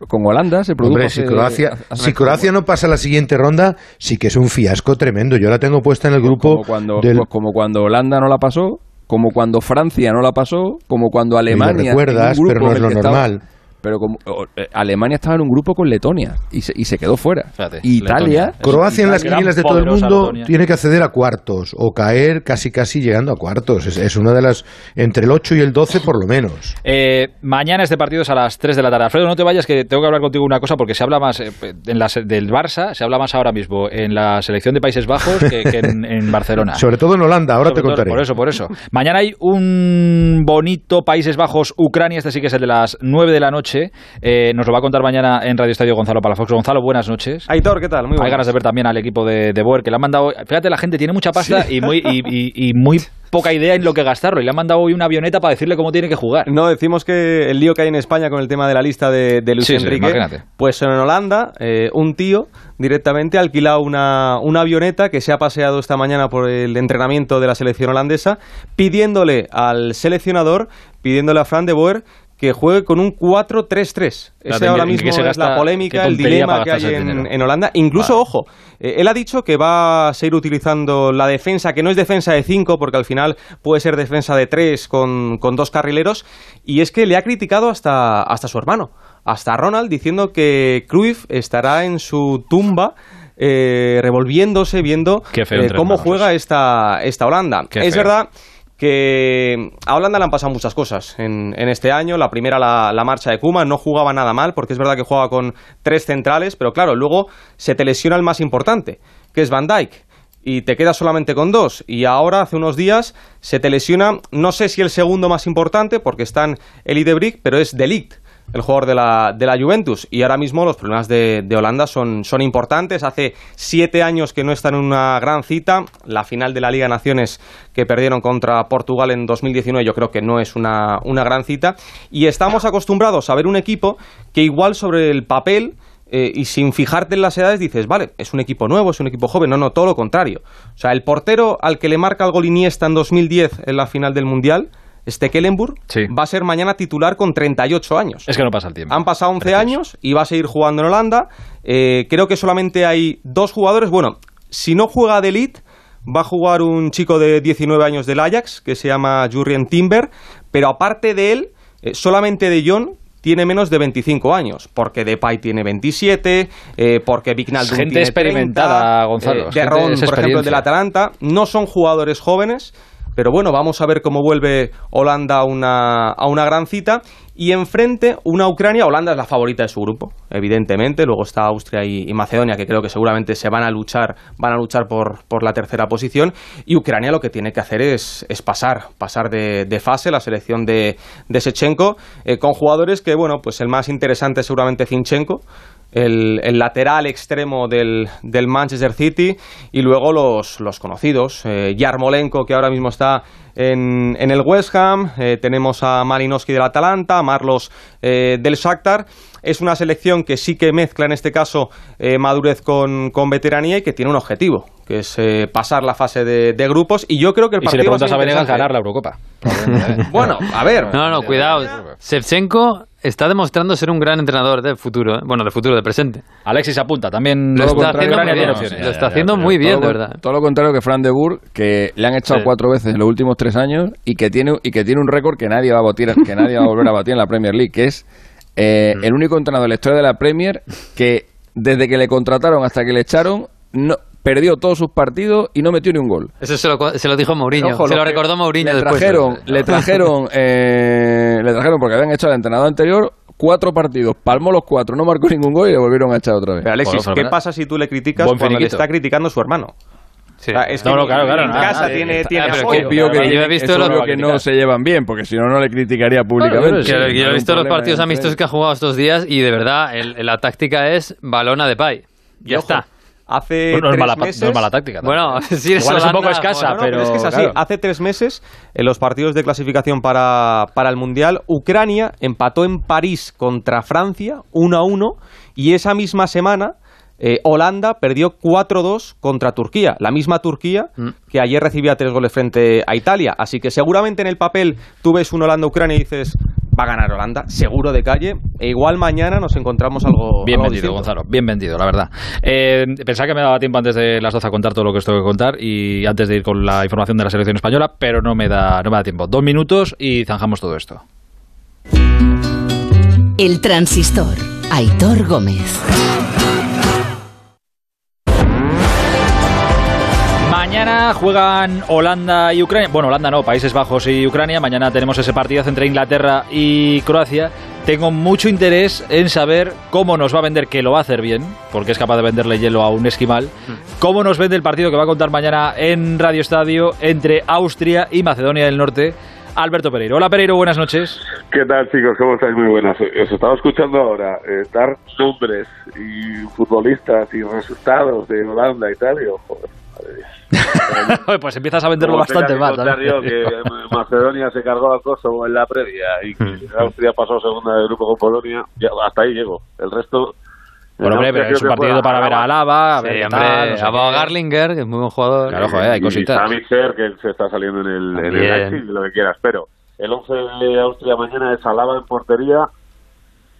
con Holanda se produjo. Hombre, si Croacia, si Croacia no pasa la siguiente ronda, sí que es un fiasco tremendo. Yo la tengo puesta en el grupo. Como cuando, del... como cuando Holanda no la pasó, como cuando Francia no la pasó, como cuando Alemania. Lo recuerdas, pero no es lo normal pero como eh, Alemania estaba en un grupo con Letonia y se, y se quedó fuera. Italia, Croacia en las quinielas de todo el mundo tiene que acceder a cuartos o caer casi casi llegando a cuartos. Es, una de las entre el 8 y el 12 por lo menos. Eh, mañana este partido es a las 3 de la tarde. Alfredo, no te vayas que tengo que hablar contigo una cosa porque se habla más eh, en la, del Barça, se habla más ahora mismo en la selección de Países Bajos que, en, Barcelona. Sobre todo en Holanda, ahora te contaré. por eso, por eso. Mañana hay un bonito Países Bajos Ucrania, este sí que es el de las 9 de la noche eh, nos lo va a contar mañana en Radio Estadio Gonzalo Palafox. Gonzalo, buenas noches. Aitor, ¿qué tal? Muy Hay ganas de ver también al equipo de, de Boer, que le han mandado... Fíjate, la gente tiene mucha pasta y, muy, y, muy poca idea en lo que gastarlo y le han mandado hoy una avioneta para decirle cómo tiene que jugar. No, decimos que el lío que hay en España con el tema de la lista de, Luis Enrique, pues en Holanda eh, un tío directamente ha alquilado una, una avioneta que se ha paseado esta mañana por el entrenamiento de la selección holandesa pidiéndole al seleccionador, pidiéndole a Fran de Boer que juegue con un 4-3-3. Ese ahora mismo es la polémica, el dilema que hay en, Holanda. Incluso, ojo, eh, él ha dicho que va a seguir utilizando la defensa, que no es defensa de 5, porque al final puede ser defensa de 3 con, dos carrileros, y es que le ha criticado hasta, hasta su hermano, hasta Ronald, diciendo que Cruyff estará en su tumba eh, revolviéndose, viendo eh, cómo juega esta, esta Holanda. es verdad que a Holanda le han pasado muchas cosas en, este año. La primera, la, marcha de Kuma, no jugaba nada mal, porque es verdad que juega con tres centrales, pero claro, luego se te lesiona el más importante, que es Van Dijk. Y te quedas solamente con dos. Y ahora, hace unos días, se te lesiona, no sé si el segundo más importante, porque están el Brick, pero es Delict el jugador de la, de la Juventus. Y ahora mismo los problemas de, de, Holanda son, son importantes. Hace siete años que no están en una gran cita. La final de la Liga de Naciones que perdieron contra Portugal en 2019 yo creo que no es una, una gran cita. Y estamos acostumbrados a ver un equipo que igual sobre el papel... Eh, y sin fijarte en las edades dices, vale, es un equipo nuevo, es un equipo joven. No, no, todo lo contrario. O sea, el portero al que le marca el gol Iniesta en 2010 en la final del Mundial, Stekelenburg va a ser mañana titular con 38 años. Es que no pasa el tiempo. Han pasado 11 años y va a seguir jugando en Holanda. Eh, creo que solamente hay dos jugadores. Bueno, si no juega de elite, va a jugar un chico de 19 años del Ajax, que se llama Jurrien Timber, pero aparte de él, eh, solamente de John tiene menos de 25 años, porque Depay tiene 27, eh, porque Vignaldum gente tiene experimentada, 30, Gonzalo. eh, de Ron, por ejemplo, del Atalanta, no son jugadores jóvenes, pero bueno, vamos a ver cómo vuelve Holanda a una, a una gran cita. Y enfrente, una Ucrania, Holanda es la favorita de su grupo, evidentemente. Luego está Austria y, Macedonia, que creo que seguramente se van a luchar, van a luchar por, por la tercera posición. Y Ucrania lo que tiene que hacer es, es pasar, pasar de, de fase, la selección de, de Sechenko, eh, con jugadores que, bueno, pues el más interesante es seguramente Zinchenko, el, el lateral extremo del, del Manchester City y luego los, los conocidos. Eh, Yarmolenko, que ahora mismo está en, en el West Ham, eh, tenemos a Malinowski del Atalanta, a Marlos eh, del Shakhtar. Es una selección que sí que mezcla en este caso eh, madurez con, con veteranía y que tiene un objetivo, que es eh, pasar la fase de, de grupos. Y yo creo que el Y si le partido va preguntas a Venegas, ganar la Eurocopa. Bueno, a ver. No, no, cuidado. Shevchenko está demostrando ser un gran entrenador de futuro, ¿eh? bueno, de futuro, de presente. Alexis apunta, también Lo está haciendo muy bien. opciones. Lo está haciendo muy bien, de todo, verdad. Todo lo contrario que Fran de Boer, que le han echado Sí. cuatro veces en los últimos tres años y que tiene y que tiene un récord que nadie va a batir, que nadie va a volver a batir en la Premier League, que es eh, Mm. el único entrenador de la historia de la Premier que desde que le contrataron hasta que le echaron no perdió todos sus partidos y no metió ni un gol. Eso se lo, se lo dijo Mourinho. Ojo, se lo recordó Mourinho le después. trajeron, le trajeron, eh, le trajeron porque habían echado al entrenador anterior cuatro partidos, palmó los cuatro, no marcó ningún gol y le volvieron a echar otra vez. Pero Alexis, ¿qué pasa si tú le criticas Buen cuando le finiquito. está criticando su hermano? Sí. O sea, es No, que no, claro, claro, en nada, casa nada, tiene, está- tiene ah, pero apoyo. que- Obvio que, Yo he visto es los- obvio que no se llevan bien, porque si no, no le criticaría públicamente. sí, que yo he visto los partidos amistosos que ha jugado estos días y de verdad el- la táctica es balona de pay. Ya está. Hace No, no es tres mala, meses... no es mala táctica. Bueno, si eres Igual es un poco escasa, bueno, pero, es que es así. claro. Hace tres meses, en los partidos de clasificación para, para el Mundial, Ucrania empató en París contra Francia 1 a 1 y esa misma semana eh, Holanda perdió 4-2 contra Turquía, la misma Turquía Mm. que ayer recibía tres goles frente a Italia. Así que seguramente en el papel tú ves un Holanda-Ucrania y dices, va a ganar Holanda, seguro de calle. E igual mañana nos encontramos algo. Bien algo vendido, distinto. Gonzalo. Bien vendido, la verdad. Eh, pensaba que me daba tiempo antes de las 12 a contar todo lo que os tengo que contar y antes de ir con la información de la selección española, pero no me da, no me da tiempo. Dos minutos y zanjamos todo esto. El transistor. Aitor Gómez. Mañana juegan Holanda y Ucrania. Bueno, Holanda no, Países Bajos y Ucrania. Mañana tenemos ese partidazo entre Inglaterra y Croacia. Tengo mucho interés en saber cómo nos va a vender, que lo va a hacer bien, porque es capaz de venderle hielo a un esquimal. Cómo nos vende el partido que va a contar mañana en Radio Estadio entre Austria y Macedonia del Norte. Alberto Pereiro. Hola Pereiro, buenas noches. ¿Qué tal, chicos? ¿Cómo estáis? Muy buenas. Os estaba escuchando ahora eh, dar nombres y futbolistas y resultados de Holanda y tal. Y, ojo, madre mía. pues empiezas a venderlo Como bastante también. yo que Macedonia se cargó a Kosovo en la previa y que Austria pasó segunda del grupo con Polonia, ya, hasta ahí llego. El resto... Bueno, hombre, pero es un partido para ver a Alaba, a ver Sí, hombre, tal, no sé a. Garlinger, que es muy buen jugador. Claro, joder, hay y cositas. Sami Ser, que se está saliendo en el, en el. Leipzig, lo que quieras. Pero el 11 de Austria mañana es Alaba en portería,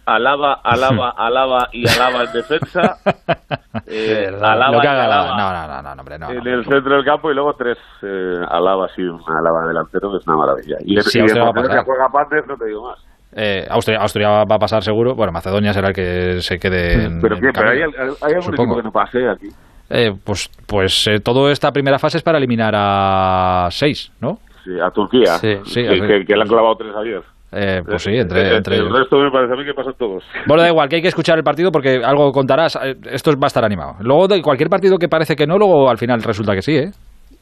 Alaba, Alaba, Alaba y Alaba en defensa. eh, Alaba Lo que Alaba. Alaba No, no, no, no, hombre, no. en no. el centro del campo y luego tres eh, Alabas y un Alaba delantero, que es una maravilla. Y, Sí, y a juega Pandes, no te digo más. Eh, Austria, Austria va a pasar seguro. Bueno, Macedonia será el que se quede en, Pero, en ¿qué? pero hay, hay algún equipo que no pase aquí. Eh, pues pues eh, toda esta primera fase es para eliminar a seis, ¿no? Sí, a Turquía, Sí, sí, que, a ver. que- que le han clavado tres ayer. Eh, pues sí, Eh, entre, eh, entre el resto me parece a mí que pasan todos. Bueno, da igual, que hay que escuchar el partido porque algo contarás. eh, Esto va a estar animado. Luego, de cualquier partido que parece que no, luego al final resulta que sí, ¿eh?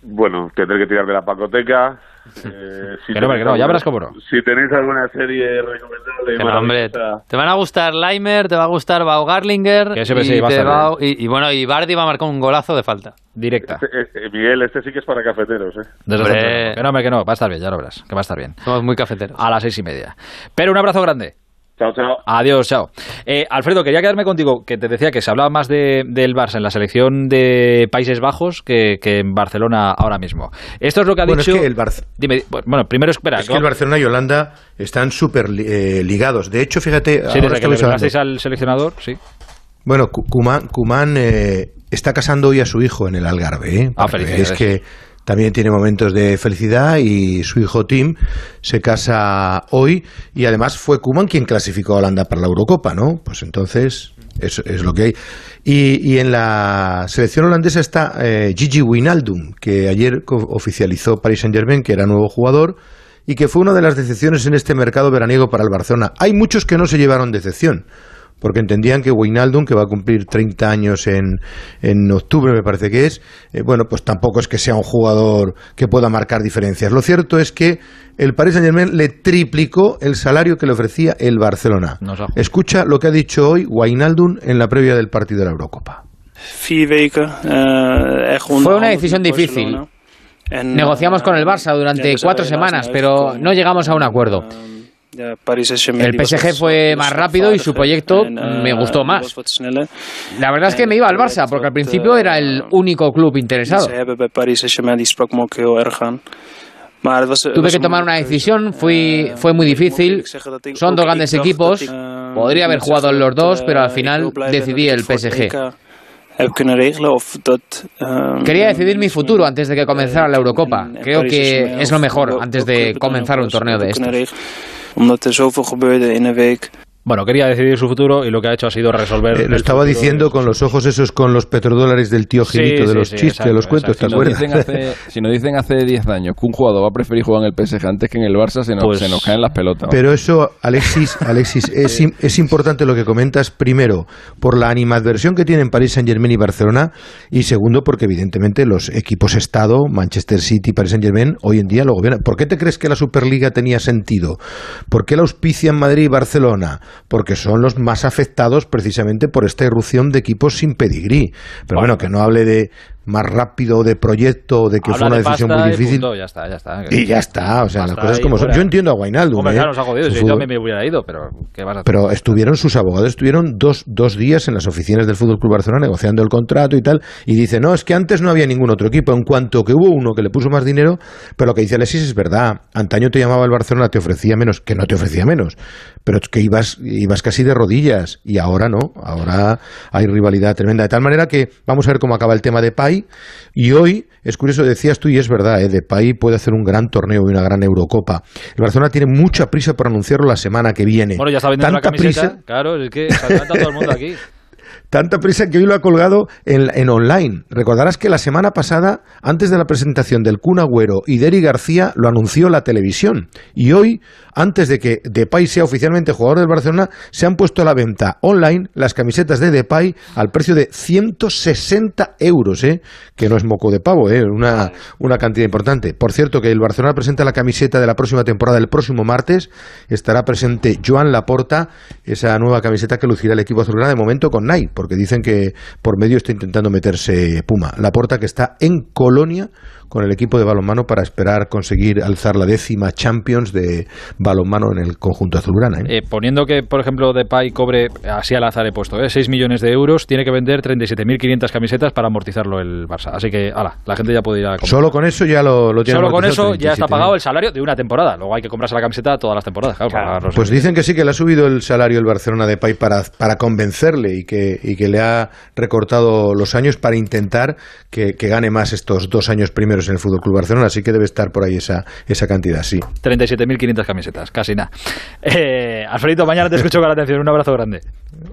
Bueno, tendré que tirar de la pacoteca. Eh, si Que no, tenéis que no, ya alguna- verás cómo no. Si tenéis alguna serie recomendable, no, hombre, te van a gustar Leimer, te va a gustar Bau Garlinger Que ese sí, y, va a va- y, y bueno, y Bardi va a marcar un golazo de falta. Directa. este- eh, Miguel, este sí que es para cafeteros, ¿eh? Desde Hombre. centro. Que no, hombre, que no. Va a estar bien, ya lo verás. Que va a estar bien. Somos muy cafeteros. A las seis y media. Pero un abrazo grande. Chao, chao. Adiós, chao. Eh, Alfredo, quería quedarme contigo, que te decía que se hablaba más de, del Barça en la selección de Países Bajos que, que en Barcelona ahora mismo. Esto es lo que ha Bueno, es dicho... que el Dime, bueno, primero espera. Es que el Barcelona y Holanda están súper li- eh, ligados. De hecho, fíjate, Sí, ahora desde que le al seleccionador, sí. Bueno, Kuman, está casando hoy a su hijo en el Algarve. ¿eh? Ah, es que también tiene momentos de felicidad y su hijo Tim se casa hoy y además fue Kuman quien clasificó a Holanda para la Eurocopa, ¿no? Pues entonces eso es lo que hay. Y, en la selección holandesa está eh, Gigi Wijnaldum, que ayer oficializó Paris Saint-Germain, que era nuevo jugador y que fue una de las decepciones en este mercado veraniego para el Barcelona. Hay muchos que no se llevaron decepción porque entendían que Wijnaldum, que va a cumplir 30 años en, en octubre, me parece que es, eh, bueno, pues tampoco es que sea un jugador que pueda marcar diferencias. Lo cierto es que el Paris Saint-Germain le triplicó el salario que le ofrecía el Barcelona. Escucha lo que ha dicho hoy Wijnaldum en la previa del partido de la Eurocopa. Eh, Fue una decisión difícil. Negociamos con el Barça durante cuatro semanas, pero no llegamos a un acuerdo. El PSG fue más rápido y su proyecto me gustó más. La verdad es que me iba al Barça porque al principio era el único club interesado. Tuve que tomar una decisión, fui, fue muy difícil. Son dos grandes equipos, podría haber jugado en los dos, pero al final decidí el PSG. Quería decidir mi futuro antes de que comenzara la Eurocopa. Creo que es lo mejor antes de comenzar un torneo de estos omdat er zoveel gebeurde in een week. Bueno, quería decidir su futuro y lo que ha hecho ha sido resolver. Eh, lo estaba diciendo con los ojos esos, con los petrodólares del tío Gilito, de los chistes, de los cuentos, ¿te acuerdas? si nos dicen hace 10 años que un jugador va a preferir jugar en el PSG antes que en el Barça, se nos, pues se nos caen las pelotas. Pero eso, Alexis, Alexis es, es, importante lo que comentas, primero, por la animadversión que tienen París Saint-Germain y Barcelona, y segundo, porque evidentemente los equipos Estado, Manchester City y París Saint-Germain, hoy en día lo gobiernan. ¿Por qué te crees que la Superliga tenía sentido? ¿Por qué la auspician Madrid y Barcelona? Porque son los más afectados precisamente por esta irrupción de equipos sin pedigrí. Pero bueno, que no hable de más rápido de proyecto, de que fue una decisión muy difícil. Y ya está, ya está. Y ya está, o sea, las cosas como son. Yo entiendo a Guainaldo. Hombre, ¿eh? claro, nos ha jodido, si yo me hubiera ido, pero ¿qué vas a hacer? Pero estuvieron sus abogados, estuvieron dos, dos días en las oficinas del Fútbol Club Barcelona negociando el contrato y tal, y dice, no, es que antes no había ningún otro equipo, en cuanto que hubo uno que le puso más dinero, pero lo que dice Alexis es verdad, antaño te llamaba el Barcelona, te ofrecía menos, que no te ofrecía menos, pero que ibas, ibas casi de rodillas, y ahora no, ahora hay rivalidad tremenda, de tal manera que vamos a ver cómo acaba el tema de Pai, y hoy, es curioso, decías tú, y es verdad, ¿eh? Depay puede hacer un gran torneo y una gran Eurocopa. El Barcelona tiene mucha prisa por anunciarlo la semana que viene. Bueno, ya está vendiendo Tanta la camiseta. Prisa... Claro, es que se todo el mundo aquí. Tanta prisa que hoy lo ha colgado en, online. Recordarás que la semana pasada, antes de la presentación del Kun Agüero y de García, lo anunció la televisión. Y hoy, antes de que Depay sea oficialmente jugador del Barcelona, se han puesto a la venta online las camisetas de Depay al precio de 160 euros, ¿eh? que no es moco de pavo, ¿eh? una, una cantidad importante. Por cierto, que el Barcelona presenta la camiseta de la próxima temporada el próximo martes. Estará presente Joan Laporta, esa nueva camiseta que lucirá el equipo azulgrana de momento con Nike porque dicen que por medio está intentando meterse Puma. La Porta que está en Colonia con el equipo de balonmano para esperar conseguir alzar la décima Champions de balonmano en el conjunto azulgrana. ¿eh? Eh, poniendo que, por ejemplo, Depay cobre, así al azar he puesto, ¿eh? 6 millones de euros, tiene que vender 37.500 camisetas para amortizarlo el Barça. Así que, ala, la gente ya puede ir a comprar. Solo con eso ya lo, lo tiene Solo con eso ya está pagado el salario de una temporada. Luego hay que comprarse la camiseta todas las temporadas. pues dicen que sí, que le ha subido el salario el Barcelona de Pay para, para convencerle y que, y que le ha recortado los años para intentar que, que gane más estos dos años primeros en el Fútbol Club Barcelona, así que debe estar por ahí esa, esa cantidad, sí. 37.500 camisetas, casi nada. Eh, Alfredito, mañana te escucho con la atención. Un abrazo grande.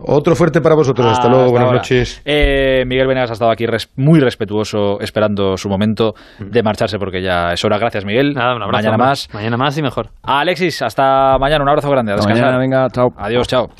Otro fuerte para vosotros. hasta luego, buenas noches. Eh, Miguel Venegas ha estado aquí muy respetuoso, esperando su momento de marcharse porque ya es hora. Gracias, Miguel. Nada, un abrazo. Mañana más. Mañana más y mejor. Alexis, hasta mañana. Un abrazo grande. A mañana, venga, chao. Adiós, chao.